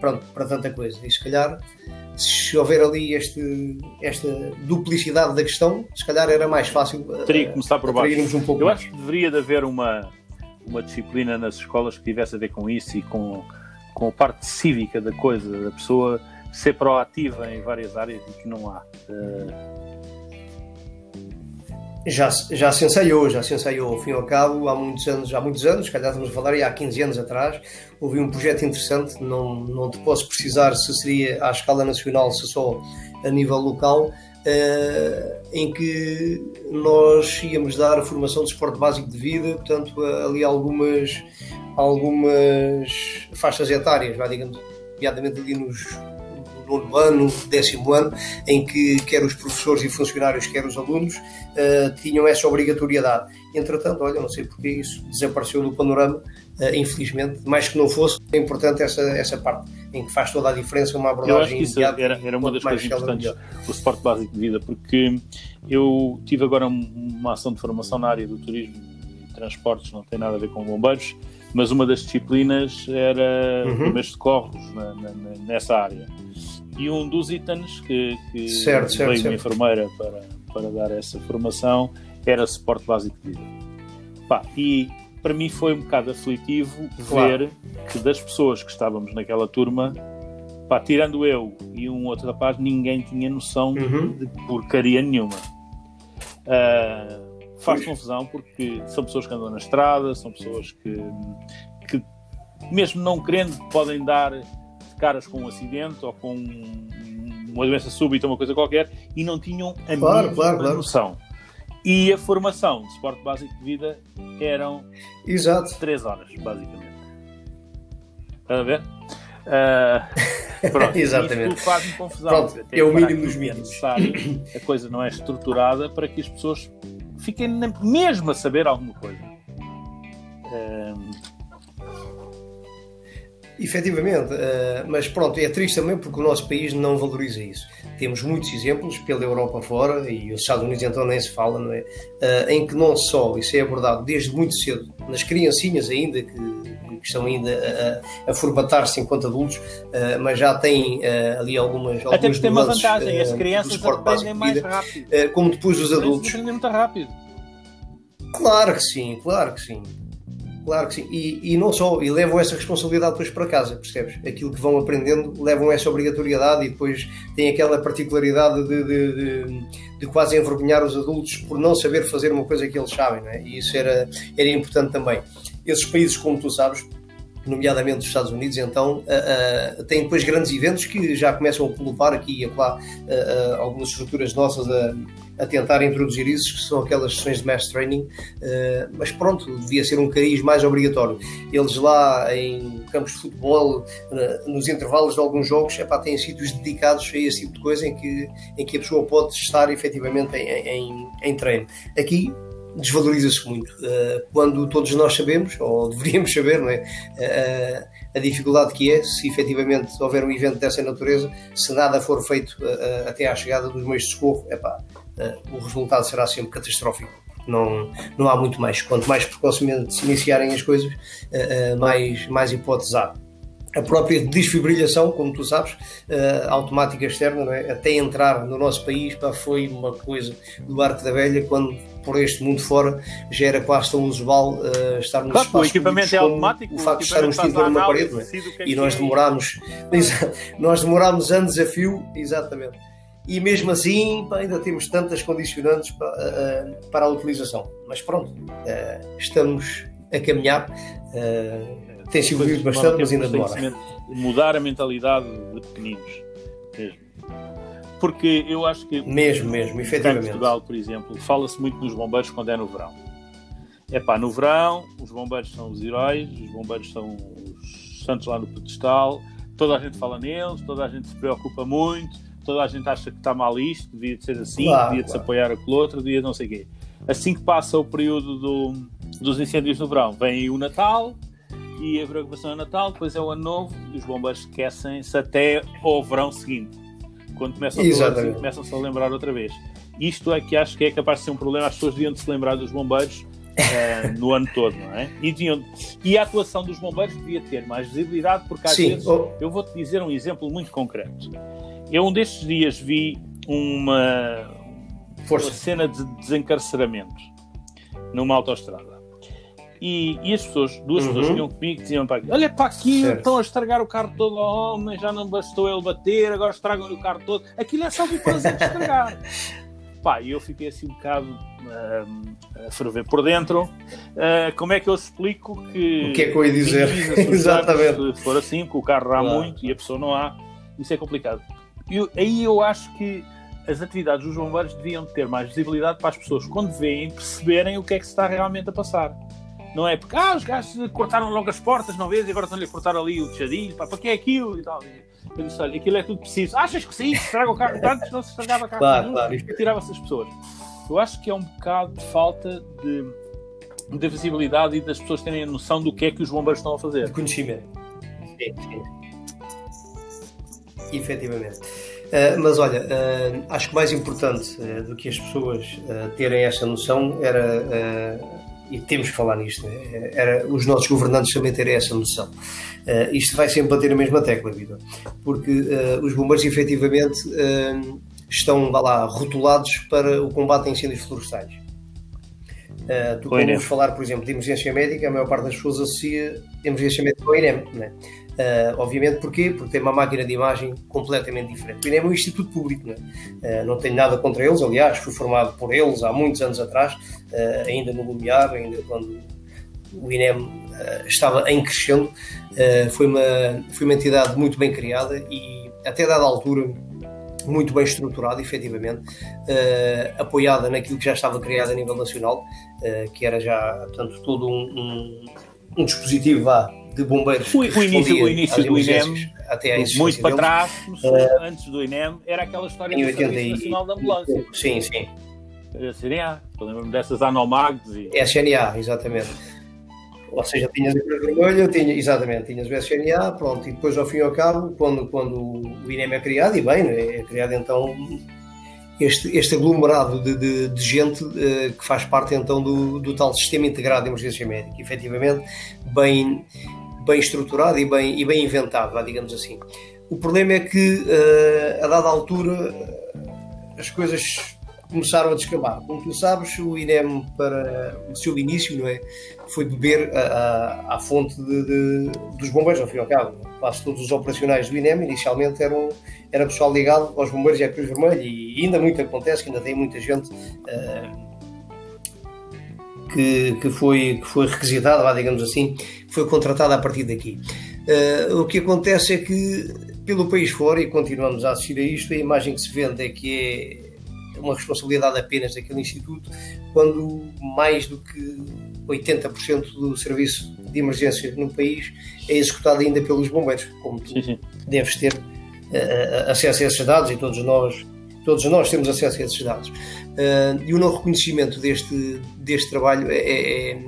para, para tanta coisa. E se calhar, se houver ali este, esta duplicidade da questão, se calhar era mais fácil. Teria que começar por baixo. Um pouco Eu mais. acho que deveria de haver uma uma disciplina nas escolas que tivesse a ver com isso e com, com a parte cívica da coisa, da pessoa ser proativa em várias áreas e que não há. Uh... Já, já se ensaiou, já se ensaiou, ao fim e ao cabo, há muitos anos, há muitos anos, calhar estamos a falar aí há 15 anos atrás, houve um projeto interessante, não, não te posso precisar se seria à escala nacional, se só a nível local, Uh, em que nós íamos dar a formação de esporte básico de vida, portanto, ali algumas, algumas faixas etárias, vai, digamos, nomeadamente ali nos nono ano, décimo ano, em que quer os professores e funcionários, quer os alunos, uh, tinham essa obrigatoriedade. Entretanto, olha, não sei porque isso desapareceu do panorama, infelizmente, mais que não fosse, é importante essa, essa parte, em que faz toda a diferença uma abordagem Eu acho que isso era, era uma das coisas importantes do suporte básico de vida, porque eu tive agora uma ação de formação na área do turismo e transportes, não tem nada a ver com bombeiros, mas uma das disciplinas era uhum. primeiros socorros na, na, nessa área. E um dos itens que, que certo, certo, veio certo. uma enfermeira para, para dar essa formação era suporte básico de vida. Pá, e para mim foi um bocado aflitivo Claro. ver que das pessoas que estávamos naquela turma, pá, tirando eu e um outro rapaz, ninguém tinha noção Uhum. de porcaria nenhuma. Ah, faz Pois. confusão porque são pessoas que andam na estrada, são pessoas que, que mesmo não querendo, podem dar caras com um acidente ou com uma doença súbita, uma coisa qualquer, e não tinham a Claro, mínima claro, claro. E a formação de suporte básico de vida eram Exato. 3 horas, basicamente. Estás a ver? Ah, pronto, Exatamente. Isto faz-me confusão. Pronto, é o mínimo dos é mínimos. necessário, A coisa não é estruturada para que as pessoas fiquem mesmo a saber alguma coisa. Ah, Efetivamente, eh, mas pronto, é triste também porque o nosso país não valoriza isso. Temos muitos exemplos pela Europa fora e os Estados Unidos então nem se fala, não é? Eh, em que não só isso é abordado desde muito cedo, nas criancinhas ainda que, que estão ainda a, a formatar-se enquanto adultos, eh, mas já têm ali algumas até porque tem uma vantagem, as crianças aprendem de mais vida, rápido. como depois os adultos. aprendem muito rápido. Claro que sim, claro que sim. Claro que sim. E, e não só, e levam essa responsabilidade depois para casa, percebes? Aquilo que vão aprendendo levam essa obrigatoriedade e depois têm aquela particularidade de, de, de, de quase envergonhar os adultos por não saber fazer uma coisa que eles sabem, é? E isso era, era importante também. Esses países, como tu sabes, nomeadamente os Estados Unidos, então, uh, uh, têm depois grandes eventos que já começam a polupar aqui e acolá uh, algumas estruturas nossas a, a tentar introduzir isso, que são aquelas sessões de mass training, mas pronto, devia ser um cariz mais obrigatório. Eles lá em campos de futebol, nos intervalos de alguns jogos, epá, têm sítios dedicados a esse tipo de coisa em que, em que a pessoa pode estar efetivamente em, em, em treino. Aqui desvaloriza-se muito. Uh, quando todos nós sabemos, ou deveríamos saber, não é? Uh, a dificuldade que é, se efetivamente houver um evento dessa natureza, se nada for feito até à chegada dos meios de socorro, epá, o resultado será sempre catastrófico. Não, não há muito mais. Quanto mais precocemente se iniciarem as coisas, mais, mais hipóteses há a própria desfibrilação, como tu sabes, automática externa, é? até entrar no nosso país, pá, foi uma coisa do arco da velha, quando por este mundo fora já era quase tão usual uh, estar nos claro, espaços o equipamento é automático, o facto de estar um extintor numa parede, é? e nós demorámos, nós demorámos anos a fio, exatamente. E mesmo assim, pá, ainda temos tantas condicionantes para, uh, para a utilização. Mas pronto, estamos a caminhar tem se evoluído bastante, mas ainda demora. Mudar a mentalidade de pequeninos, mesmo. Porque eu acho que. Mesmo, mesmo, efetivamente. Em Portugal, por exemplo, fala-se muito nos bombeiros quando é no verão. É pá, no verão, os bombeiros são os heróis, os bombeiros são os santos lá no pedestal, toda a gente fala neles, toda a gente se preocupa muito, toda a gente acha que está mal isto, devia de ser assim, claro, devia de claro. se apoiar aquele outro, devia de não sei o quê. Assim que passa o período do, dos incêndios no verão, vem o Natal, e a preocupação é Natal, depois é o Ano Novo e os bombeiros esquecem-se até ao verão seguinte, quando começam a, começam-se a lembrar outra vez. Isto é que acho que é capaz de ser um problema, as pessoas deviam de se lembrar dos bombeiros uh, no ano todo, não é? E, e a atuação dos bombeiros devia ter mais visibilidade, porque às Sim. vezes, eu vou-te dizer um exemplo muito concreto. Eu um destes dias vi uma, uma Força. cena de desencarceramento numa autoestrada. E, e as pessoas, duas Uhum. pessoas que iam comigo diziam para aqui: Olha para aqui, Certo. estão a estragar o carro todo ao homem, já não bastou ele bater, agora estragam-lhe o carro todo. Aquilo é só o prazer de estragar. Pá, e eu fiquei assim um bocado ah, a ferver por dentro. Ah, como é que eu explico que. O que é que eu ia dizer? Exatamente. Se for assim, porque o carro há Claro, muito e a pessoa não há, isso é complicado. E eu- aí eu acho que as atividades dos bombeiros deviam ter mais visibilidade para as pessoas, quando veem, perceberem o que é que se está realmente a passar. Não é porque, ah, os gajos cortaram logo as portas, não vês, e agora estão-lhe a cortar ali o tejadilho, pá, para que é aquilo e tal. Eu disse, olha, aquilo é tudo preciso. Achas que sim? Estraga o carro, antes não se estragava carro Claro, nenhum, claro. e tirava-se as pessoas. Eu acho que é um bocado de falta de, de visibilidade e das pessoas terem a noção do que é que os bombeiros estão a fazer. de conhecimento. Sim, sim. Efetivamente. Uh, mas olha, uh, acho que mais importante uh, do que as pessoas terem essa noção era, e temos que falar nisto, né? era os nossos governantes também terem essa noção. Isto vai sempre bater a mesma tecla, Vitor, porque os bombeiros efetivamente estão lá, rotulados para o combate a incêndios florestais. Uh, tu, quando vamos falar, por exemplo, de emergência médica, a maior parte das pessoas associa emergência médica com a INEM. Né? Uh, obviamente, porquê? Porque tem uma máquina de imagem completamente diferente. O INEM é um instituto público, né? uh, não tenho nada contra eles, aliás, fui formado por eles há muitos anos atrás, uh, ainda no Lumiar, ainda quando o INEM estava em crescendo, foi, uma, foi uma entidade muito bem criada e até dada altura muito bem estruturada, efetivamente, uh, apoiada naquilo que já estava criado a nível nacional, que era já, portanto, todo um, um, um dispositivo vá, de bombeiros. O, o início, o início do INEM, até muito para trás, antes do INEM, era aquela história do Serviço Nacional de Ambulância. Sim, sim. CNA, lembro-me dessas Anomags e. SNA, exatamente. Ou seja, tinhas Vermelha, tinha, exatamente, tinhas o SNA, pronto, e depois ao fim e ao cabo, quando, quando o INEM é criado, e bem, é? é criado então este, este aglomerado de, de, de gente uh, que faz parte então do, do tal sistema integrado de emergência médica, efetivamente bem, bem estruturado e bem, e bem inventado, digamos assim. O problema é que, uh, a dada altura, as coisas começaram a descambar. Como tu sabes, o INEM, para o seu início, não é? Foi beber à fonte de, de, dos bombeiros, ao fim e ao cabo. Quase todos os operacionais do INEM inicialmente eram era pessoal ligado aos bombeiros e à Cruz Vermelha, e ainda muito acontece, que ainda tem muita gente uh, que, que, foi, que foi requisitada, digamos assim, foi contratada a partir daqui. Uh, o que acontece é que, pelo país fora, e continuamos a assistir a isto, a imagem que se vende é que é uma responsabilidade apenas daquele instituto, quando mais do que 80% do serviço de emergência no país é executado ainda pelos bombeiros, como tu sim, sim. deves ter uh, acesso a esses dados e todos nós todos nós temos acesso a esses dados. Uh, e o não reconhecimento deste, deste trabalho é, é,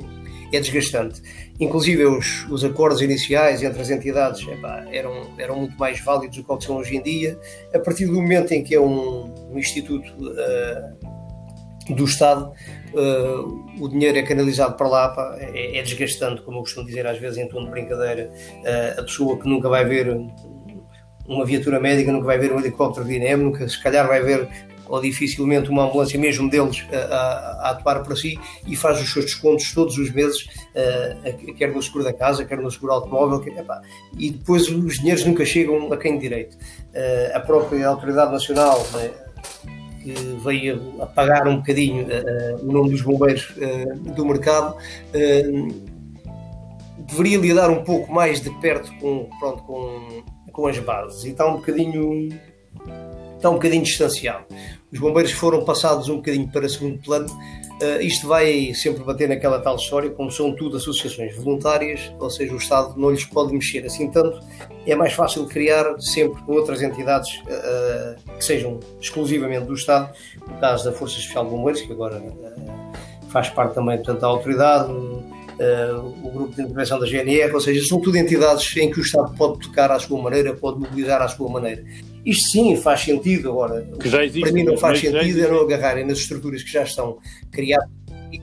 é desgastante. Inclusive os, os acordos iniciais entre as entidades epá, eram, eram muito mais válidos do que são hoje em dia. A partir do momento em que é um, um instituto uh, do Estado, uh, o dinheiro é canalizado para lá, pá, é, é, desgastante, como eu costumo dizer às vezes em tom de brincadeira. Uh, a pessoa que nunca vai ver uma viatura médica, nunca vai ver um helicóptero de nunca se calhar vai ver ou dificilmente uma ambulância mesmo deles a, a, a, atuar para si e faz os seus descontos todos os meses, uh, quer no seguro da casa, quer no seguro automóvel, quer, epá, e depois os dinheiros nunca chegam a quem de direito. Uh, a própria Autoridade Nacional né, que veio a pagar um bocadinho o nome dos bombeiros do mercado deveria lidar um pouco mais de perto com, pronto, com, com as bases e está um bocadinho está um bocadinho distanciado. Os bombeiros foram passados um bocadinho para segundo plano. Uh, isto vai sempre bater naquela tal história, como são tudo associações voluntárias, ou seja, o Estado não lhes pode mexer assim tanto. É mais fácil criar sempre outras entidades uh, que sejam exclusivamente do Estado, no caso da Força Especial de Bombeiros, que agora uh, faz parte também portanto, da autoridade, o grupo de intervenção da GNR, ou seja, são tudo entidades em que o Estado pode tocar à sua maneira, pode mobilizar à sua maneira. Isto sim faz sentido agora. Que já existe, para mim não faz sentido é não agarrarem nas estruturas que já estão criadas e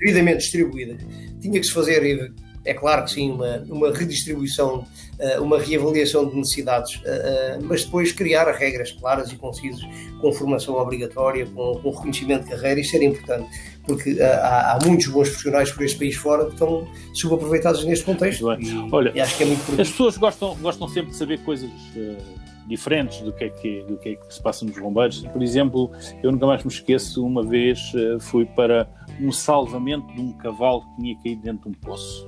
devidamente, distribuídas. Tinha que se fazer, é claro que sim, uma, uma redistribuição, eh, uma reavaliação de necessidades, eh, mas depois criar regras claras e concisas, com formação obrigatória, com, com reconhecimento de carreira, isso era importante porque há, há, muitos bons profissionais por este país fora que estão subaproveitados neste contexto. E, Olha, e acho que é muito As pessoas gostam, gostam sempre de saber coisas uh, diferentes do que, é que, do que é que se passa nos bombeiros. Por exemplo, eu nunca mais me esqueço, uma vez uh, fui para um salvamento de um cavalo que tinha caído dentro de um poço.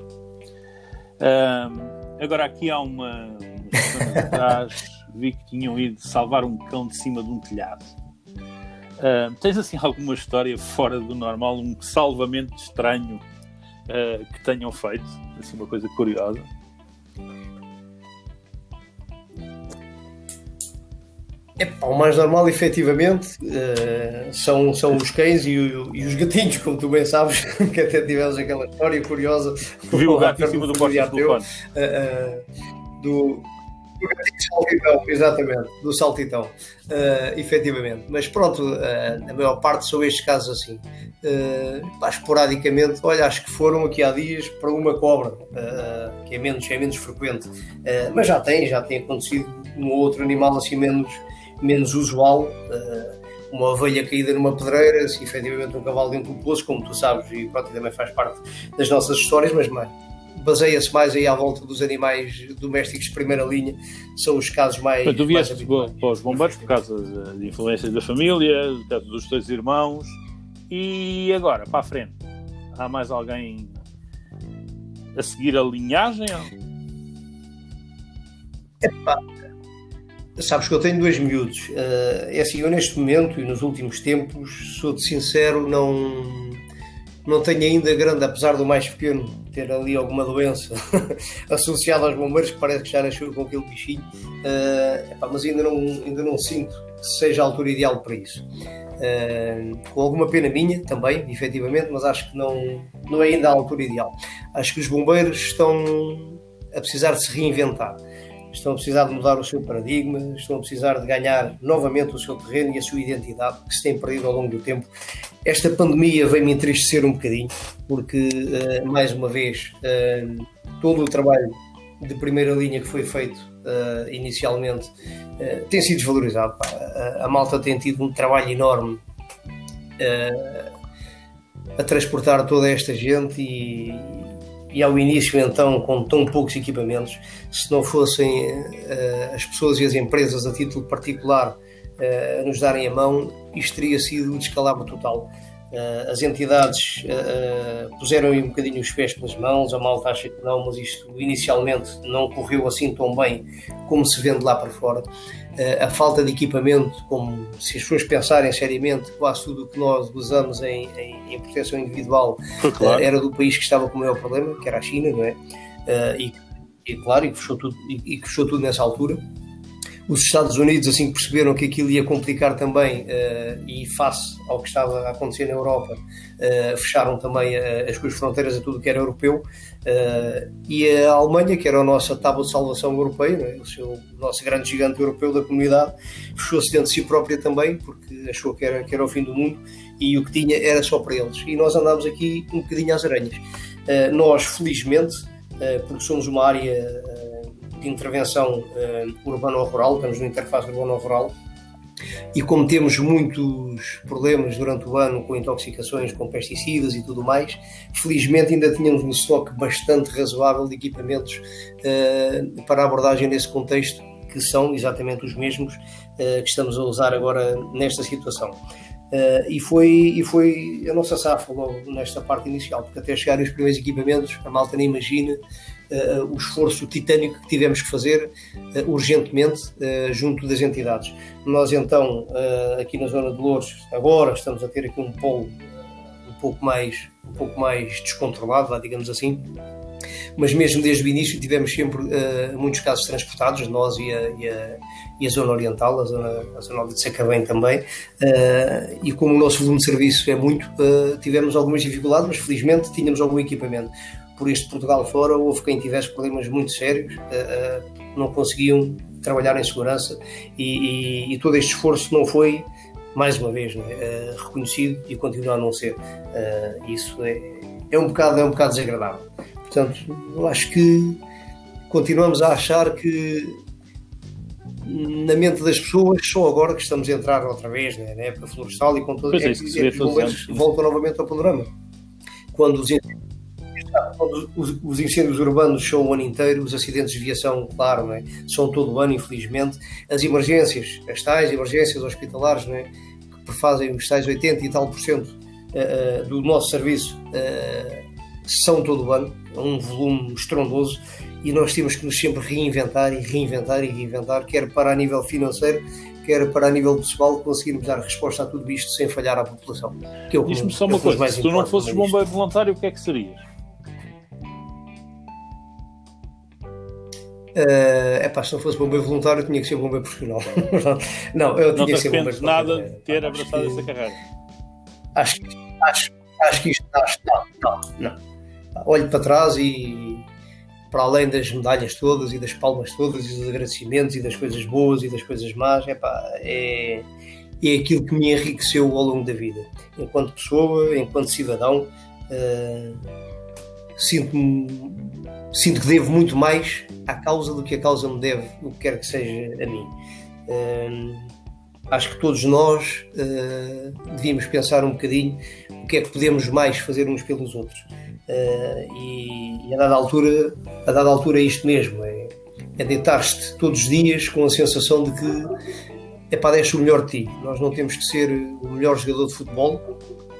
agora, aqui há uma, atrás, vi que tinham ido salvar um cão de cima de um telhado. Uh, tens assim alguma história fora do normal, um salvamento estranho uh, que tenham feito? Assim, uma coisa curiosa. Epá, o mais normal, efetivamente, uh, são, são os cães e, o, e, os gatinhos, como tu bem sabes, que até tivemos aquela história curiosa. Viu o gato em cima do poste do, do, do saltitão, exatamente, do saltitão, uh, efetivamente. Mas pronto, uh, a maior parte são estes casos assim. Uh, pá, esporadicamente, olha, acho que foram aqui há dias para uma cobra, uh, que é menos, é menos frequente. Uh, mas já tem, já tem acontecido um outro animal assim menos, menos usual. uma ovelha caída numa pedreira, se efetivamente um cavalo dentro do poço, como tu sabes, e pronto, também faz parte das nossas histórias, mas baseia-se mais aí à volta dos animais domésticos de primeira linha, são os casos mais. Portanto, tu vieste para os bombeiros por causa de influências da família, dos teus irmãos, e agora, para a frente, há mais alguém a seguir a linhagem? Epá, sabes que eu tenho dois miúdos. Uh, é assim, eu neste momento e nos últimos tempos, sou de sincero, não, não tenho ainda grande, apesar do mais pequeno ter ali alguma doença associada aos bombeiros, que parece que já nasceu com aquele bichinho, uh, epá, mas ainda não, ainda não sinto que seja a altura ideal para isso. Uh, com alguma pena minha também, efetivamente, mas acho que não, não é ainda a altura ideal. Acho que os bombeiros estão a precisar de se reinventar, estão a precisar de mudar o seu paradigma, estão a precisar de ganhar novamente o seu terreno e a sua identidade, que se tem perdido ao longo do tempo. Esta pandemia veio-me entristecer um bocadinho, porque, uh, mais uma vez, uh, todo o trabalho de primeira linha que foi feito uh, inicialmente tem sido desvalorizado. A, malta tem tido um trabalho enorme a transportar toda esta gente e, e, ao início então com tão poucos equipamentos, se não fossem as pessoas e as empresas a título particular a nos darem a mão, isto teria sido um descalabro total. Uh, as entidades uh, puseram um bocadinho os pés pelas mãos, a malta acha que não, mas isto inicialmente não correu assim tão bem como se vende lá para fora. A falta de equipamento, como se as pessoas pensarem seriamente, quase tudo o que nós usamos em, em, em proteção individual claro. era do país que estava com o maior problema, que era a China, não é? E, e, claro, e fechou tudo, e, e que fechou tudo nessa altura. Os Estados Unidos, assim que perceberam que aquilo ia complicar também, uh, e face ao que estava a acontecer na Europa, uh, fecharam também uh, as suas fronteiras a tudo que era europeu. e a Alemanha, que era a nossa tábua de salvação europeia, né, o, seu, o nosso grande gigante europeu da comunidade, fechou-se dentro de si própria também, porque achou que era, que era o fim do mundo e o que tinha era só para eles. E nós andámos aqui um bocadinho às aranhas. nós, felizmente, porque somos uma área de intervenção uh, urbano-rural, estamos no interface urbano-rural, e como temos muitos problemas durante o ano com intoxicações com pesticidas e tudo mais, felizmente ainda tínhamos um estoque bastante razoável de equipamentos uh, para abordagem nesse contexto, que são exatamente os mesmos uh, que estamos a usar agora nesta situação. Uh, e, foi, e foi a nossa safa logo nesta parte inicial, porque até chegarem os primeiros equipamentos, a malta nem imagina o esforço titânico que tivemos que fazer uh, urgentemente junto das entidades. Nós então, aqui na zona de Louros, agora estamos a ter aqui um polo um pouco mais, um pouco mais descontrolado, digamos assim, mas mesmo desde o início tivemos sempre uh, muitos casos transportados, nós e a, e a, e a zona oriental, a zona, a zona de Sacabém também, uh, e como o nosso volume de serviço é muito, uh, tivemos algumas dificuldades, mas felizmente tínhamos algum equipamento. Por este Portugal fora, houve quem tivesse problemas muito sérios, não conseguiam trabalhar em segurança, e, e, e todo este esforço não foi mais uma vez é? uh, reconhecido e continua a não ser. Isso é, é, um bocado, é um bocado desagradável. Portanto, eu acho que continuamos a achar que na mente das pessoas, só agora que estamos a entrar outra vez né, na época florestal e com todo pois é, é é os voltam novamente ao panorama. Quando os, os, os, incêndios urbanos são o ano inteiro, os acidentes de viação, claro, né, são todo o ano, infelizmente. As emergências, as tais emergências hospitalares, né, que fazem os tais 80 e tal por cento uh, do nosso serviço, uh, são todo o ano é um volume estrondoso e nós temos que nos sempre reinventar e reinventar e reinventar, quer para a nível financeiro, quer para a nível pessoal, conseguirmos dar resposta a tudo isto sem falhar à população. É Diz-me só uma coisa: se tu não fosses bombeiro voluntário, o que é que serias? Uh, epá, se não fosse bombeiro voluntário, eu tinha que ser bombeiro profissional. não, eu tinha não que ser bombeiro nada de ter abraçado essa carreira. Acho, acho, acho que isto. Acho, não, não, não olho para trás e para além das medalhas todas e das palmas todas e dos agradecimentos e das coisas boas e das coisas más, epá, é, é aquilo que me enriqueceu ao longo da vida. Enquanto pessoa, enquanto cidadão, uh, sinto sinto que devo muito mais à causa do que a causa me deve, o que quer que seja a mim. Uh, acho que todos nós uh, devíamos pensar um bocadinho o que é que podemos mais fazer uns pelos outros. Uh, e, e, a dada altura, a dada altura é isto mesmo, é, é deitar-te todos os dias com a sensação de que é para deixar o melhor de ti. Nós não temos que ser o melhor jogador de futebol,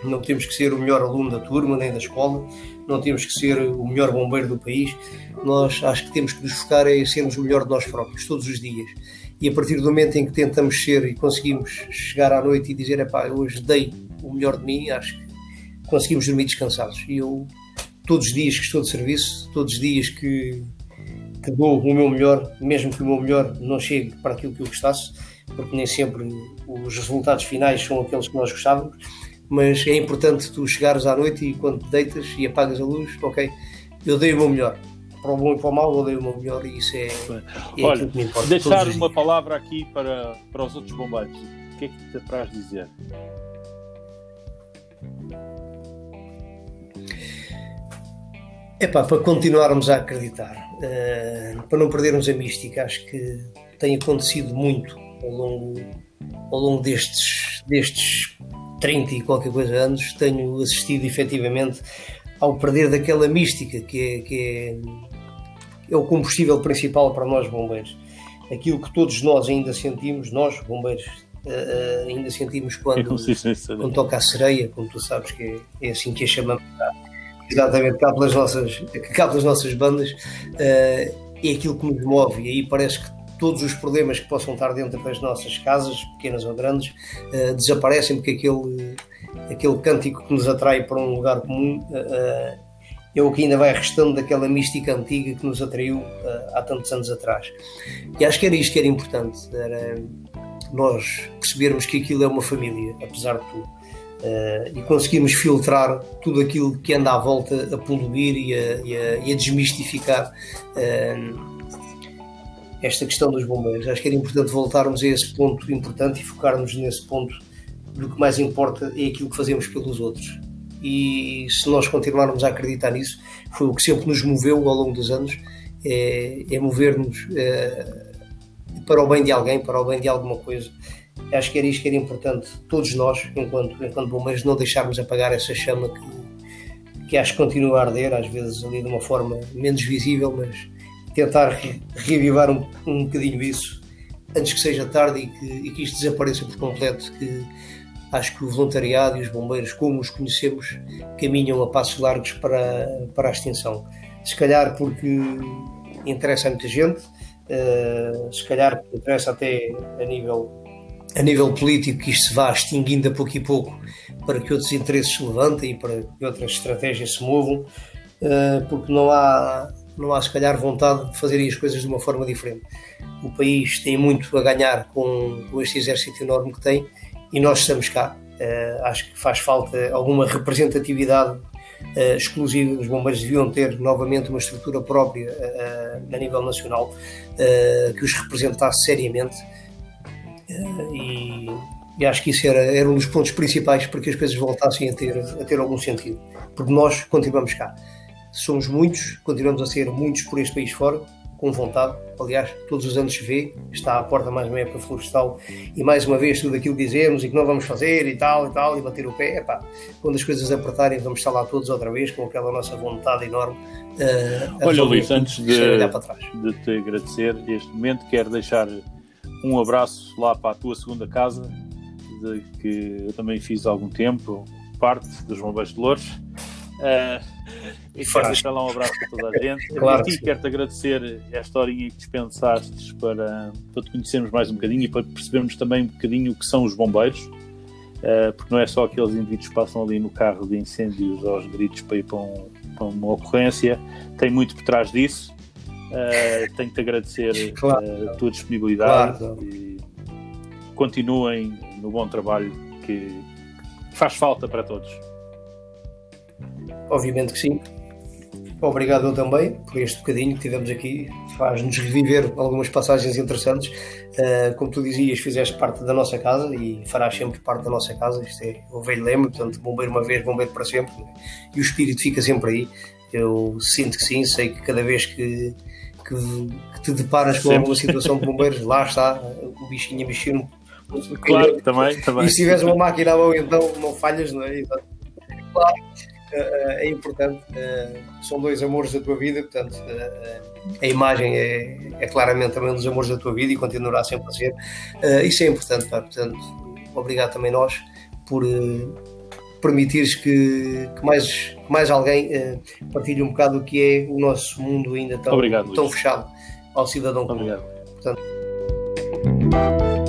não temos que ser o melhor aluno da turma nem da escola, não temos que ser o melhor bombeiro do país. Nós acho que temos que nos focar em sermos o melhor de nós próprios, todos os dias. E a partir do momento em que tentamos ser e conseguimos chegar à noite e dizer, pá, hoje dei o melhor de mim, acho que conseguimos dormir descansados. E eu, todos os dias que estou de serviço, todos os dias que, que dou o meu melhor, mesmo que o meu melhor não chegue para aquilo que eu gostasse, porque nem sempre os resultados finais são aqueles que nós gostávamos, mas é importante tu chegares à noite e quando te deitas e apagas a luz, ok, eu dei o meu melhor. Para o bom e para o mal, eu dei o meu melhor e isso é, é Olha, que me importa. Deixar uma palavra aqui para, para os outros bombeiros. O que é que te apraz dizer? É pá, para continuarmos a acreditar, uh, para não perdermos a mística, acho que tem acontecido muito ao longo, ao longo destes, destes 30 e qualquer coisa anos, tenho assistido efetivamente ao perder daquela mística que é, que é, é o combustível principal para nós bombeiros. Aquilo que todos nós ainda sentimos, nós bombeiros, uh, ainda sentimos quando, quando toca a sereia, como tu sabes que é, é assim que a chamamos, exatamente, cá pelas nossas, cá pelas nossas bandas, uh, é aquilo que nos move e aí parece que todos os problemas que possam estar dentro das nossas casas, pequenas ou grandes, uh, desaparecem porque aquele, aquele cântico que nos atrai para um lugar comum uh, é o que ainda vai restando daquela mística antiga que nos atraiu há tantos anos atrás. E acho que era isto que era importante, era nós percebermos que aquilo é uma família, apesar de tudo. Uh, e conseguimos filtrar tudo aquilo que anda à volta a poluir e a, e a, e a desmistificar uh, esta questão dos bombeiros. Acho que era importante voltarmos a esse ponto importante e focarmos nesse ponto do que mais importa é aquilo que fazemos pelos outros. E se nós continuarmos a acreditar nisso, foi o que sempre nos moveu ao longo dos anos, é, é mover-nos é, para o bem de alguém, para o bem de alguma coisa. Acho que era isto que era importante, todos nós, enquanto, enquanto bombeiros, não deixarmos apagar essa chama que, que acho que continua a arder, às vezes ali de uma forma menos visível, mas tentar reavivar um, um bocadinho isso antes que seja tarde e que, e que isto desapareça por completo. Que acho que o voluntariado e os bombeiros, como os conhecemos, caminham a passos largos para, para a extinção. Se calhar porque interessa a muita gente, uh, se calhar porque interessa até a nível, a nível político que isto se vá extinguindo a pouco e pouco para que outros interesses se levantem e para que outras estratégias se movam, uh, porque não há não há se calhar vontade de fazerem as coisas de uma forma diferente. O país tem muito a ganhar com, com este exército enorme que tem e nós estamos cá. Uh, acho que faz falta alguma representatividade uh, exclusiva. Os bombeiros deviam ter novamente uma estrutura própria uh, a nível nacional que os representasse seriamente. E, e, acho que isso era, era um dos pontos principais para que as coisas voltassem a ter, a ter algum sentido. Porque nós continuamos cá somos muitos, continuamos a ser muitos por este país fora, com vontade. Aliás, todos os anos se vê, está à porta mais uma época florestal e mais uma vez tudo aquilo que dizemos e que não vamos fazer e tal e tal e bater o pé. Epá, quando as coisas apertarem, vamos estar lá todos outra vez com aquela nossa vontade enorme. Uh, Olha, Luís, antes de, de te agradecer este momento, quero deixar um abraço lá para a tua segunda casa, de que eu também fiz há algum tempo, parte dos Bombeiros de Louros. Uh, e quero deixar lá um abraço para toda a gente. claro, e quero-te agradecer esta horinha que dispensaste para, para te conhecermos mais um bocadinho e para percebermos também um bocadinho o que são os bombeiros, uh, porque não é só aqueles indivíduos que passam ali no carro de incêndios aos gritos para ir para, um, para uma ocorrência, tem muito por trás disso. Uh, tenho-te agradecer claro. a tua disponibilidade claro. e continuem no bom trabalho que faz falta para todos. Obviamente que sim. Obrigado eu também por este bocadinho que tivemos aqui. Faz-nos reviver algumas passagens interessantes. Uh, como tu dizias, fizeste parte da nossa casa e farás sempre parte da nossa casa. Isto é o velho lema, portanto, bombeiro uma vez, bombeiro para sempre. E o espírito fica sempre aí. Eu sinto que sim, sei que cada vez que, que, que te deparas com alguma situação de bombeiros, lá está o bichinho a mexer. Claro, também, também. E se tiveres uma máquina à mão, então não falhas, não é? Claro é importante. Eh, são dois amores da tua vida, portanto, eh, a imagem é, é, claramente também um dos amores da tua vida e continuará sempre a ser. Eh, isso é importante, pá, portanto, obrigado também nós por, permitires que, que mais, que mais alguém uh, partilhe um bocado o que é o nosso mundo ainda tão, Obrigado, tão fechado ao cidadão comum. Obrigado. Portanto...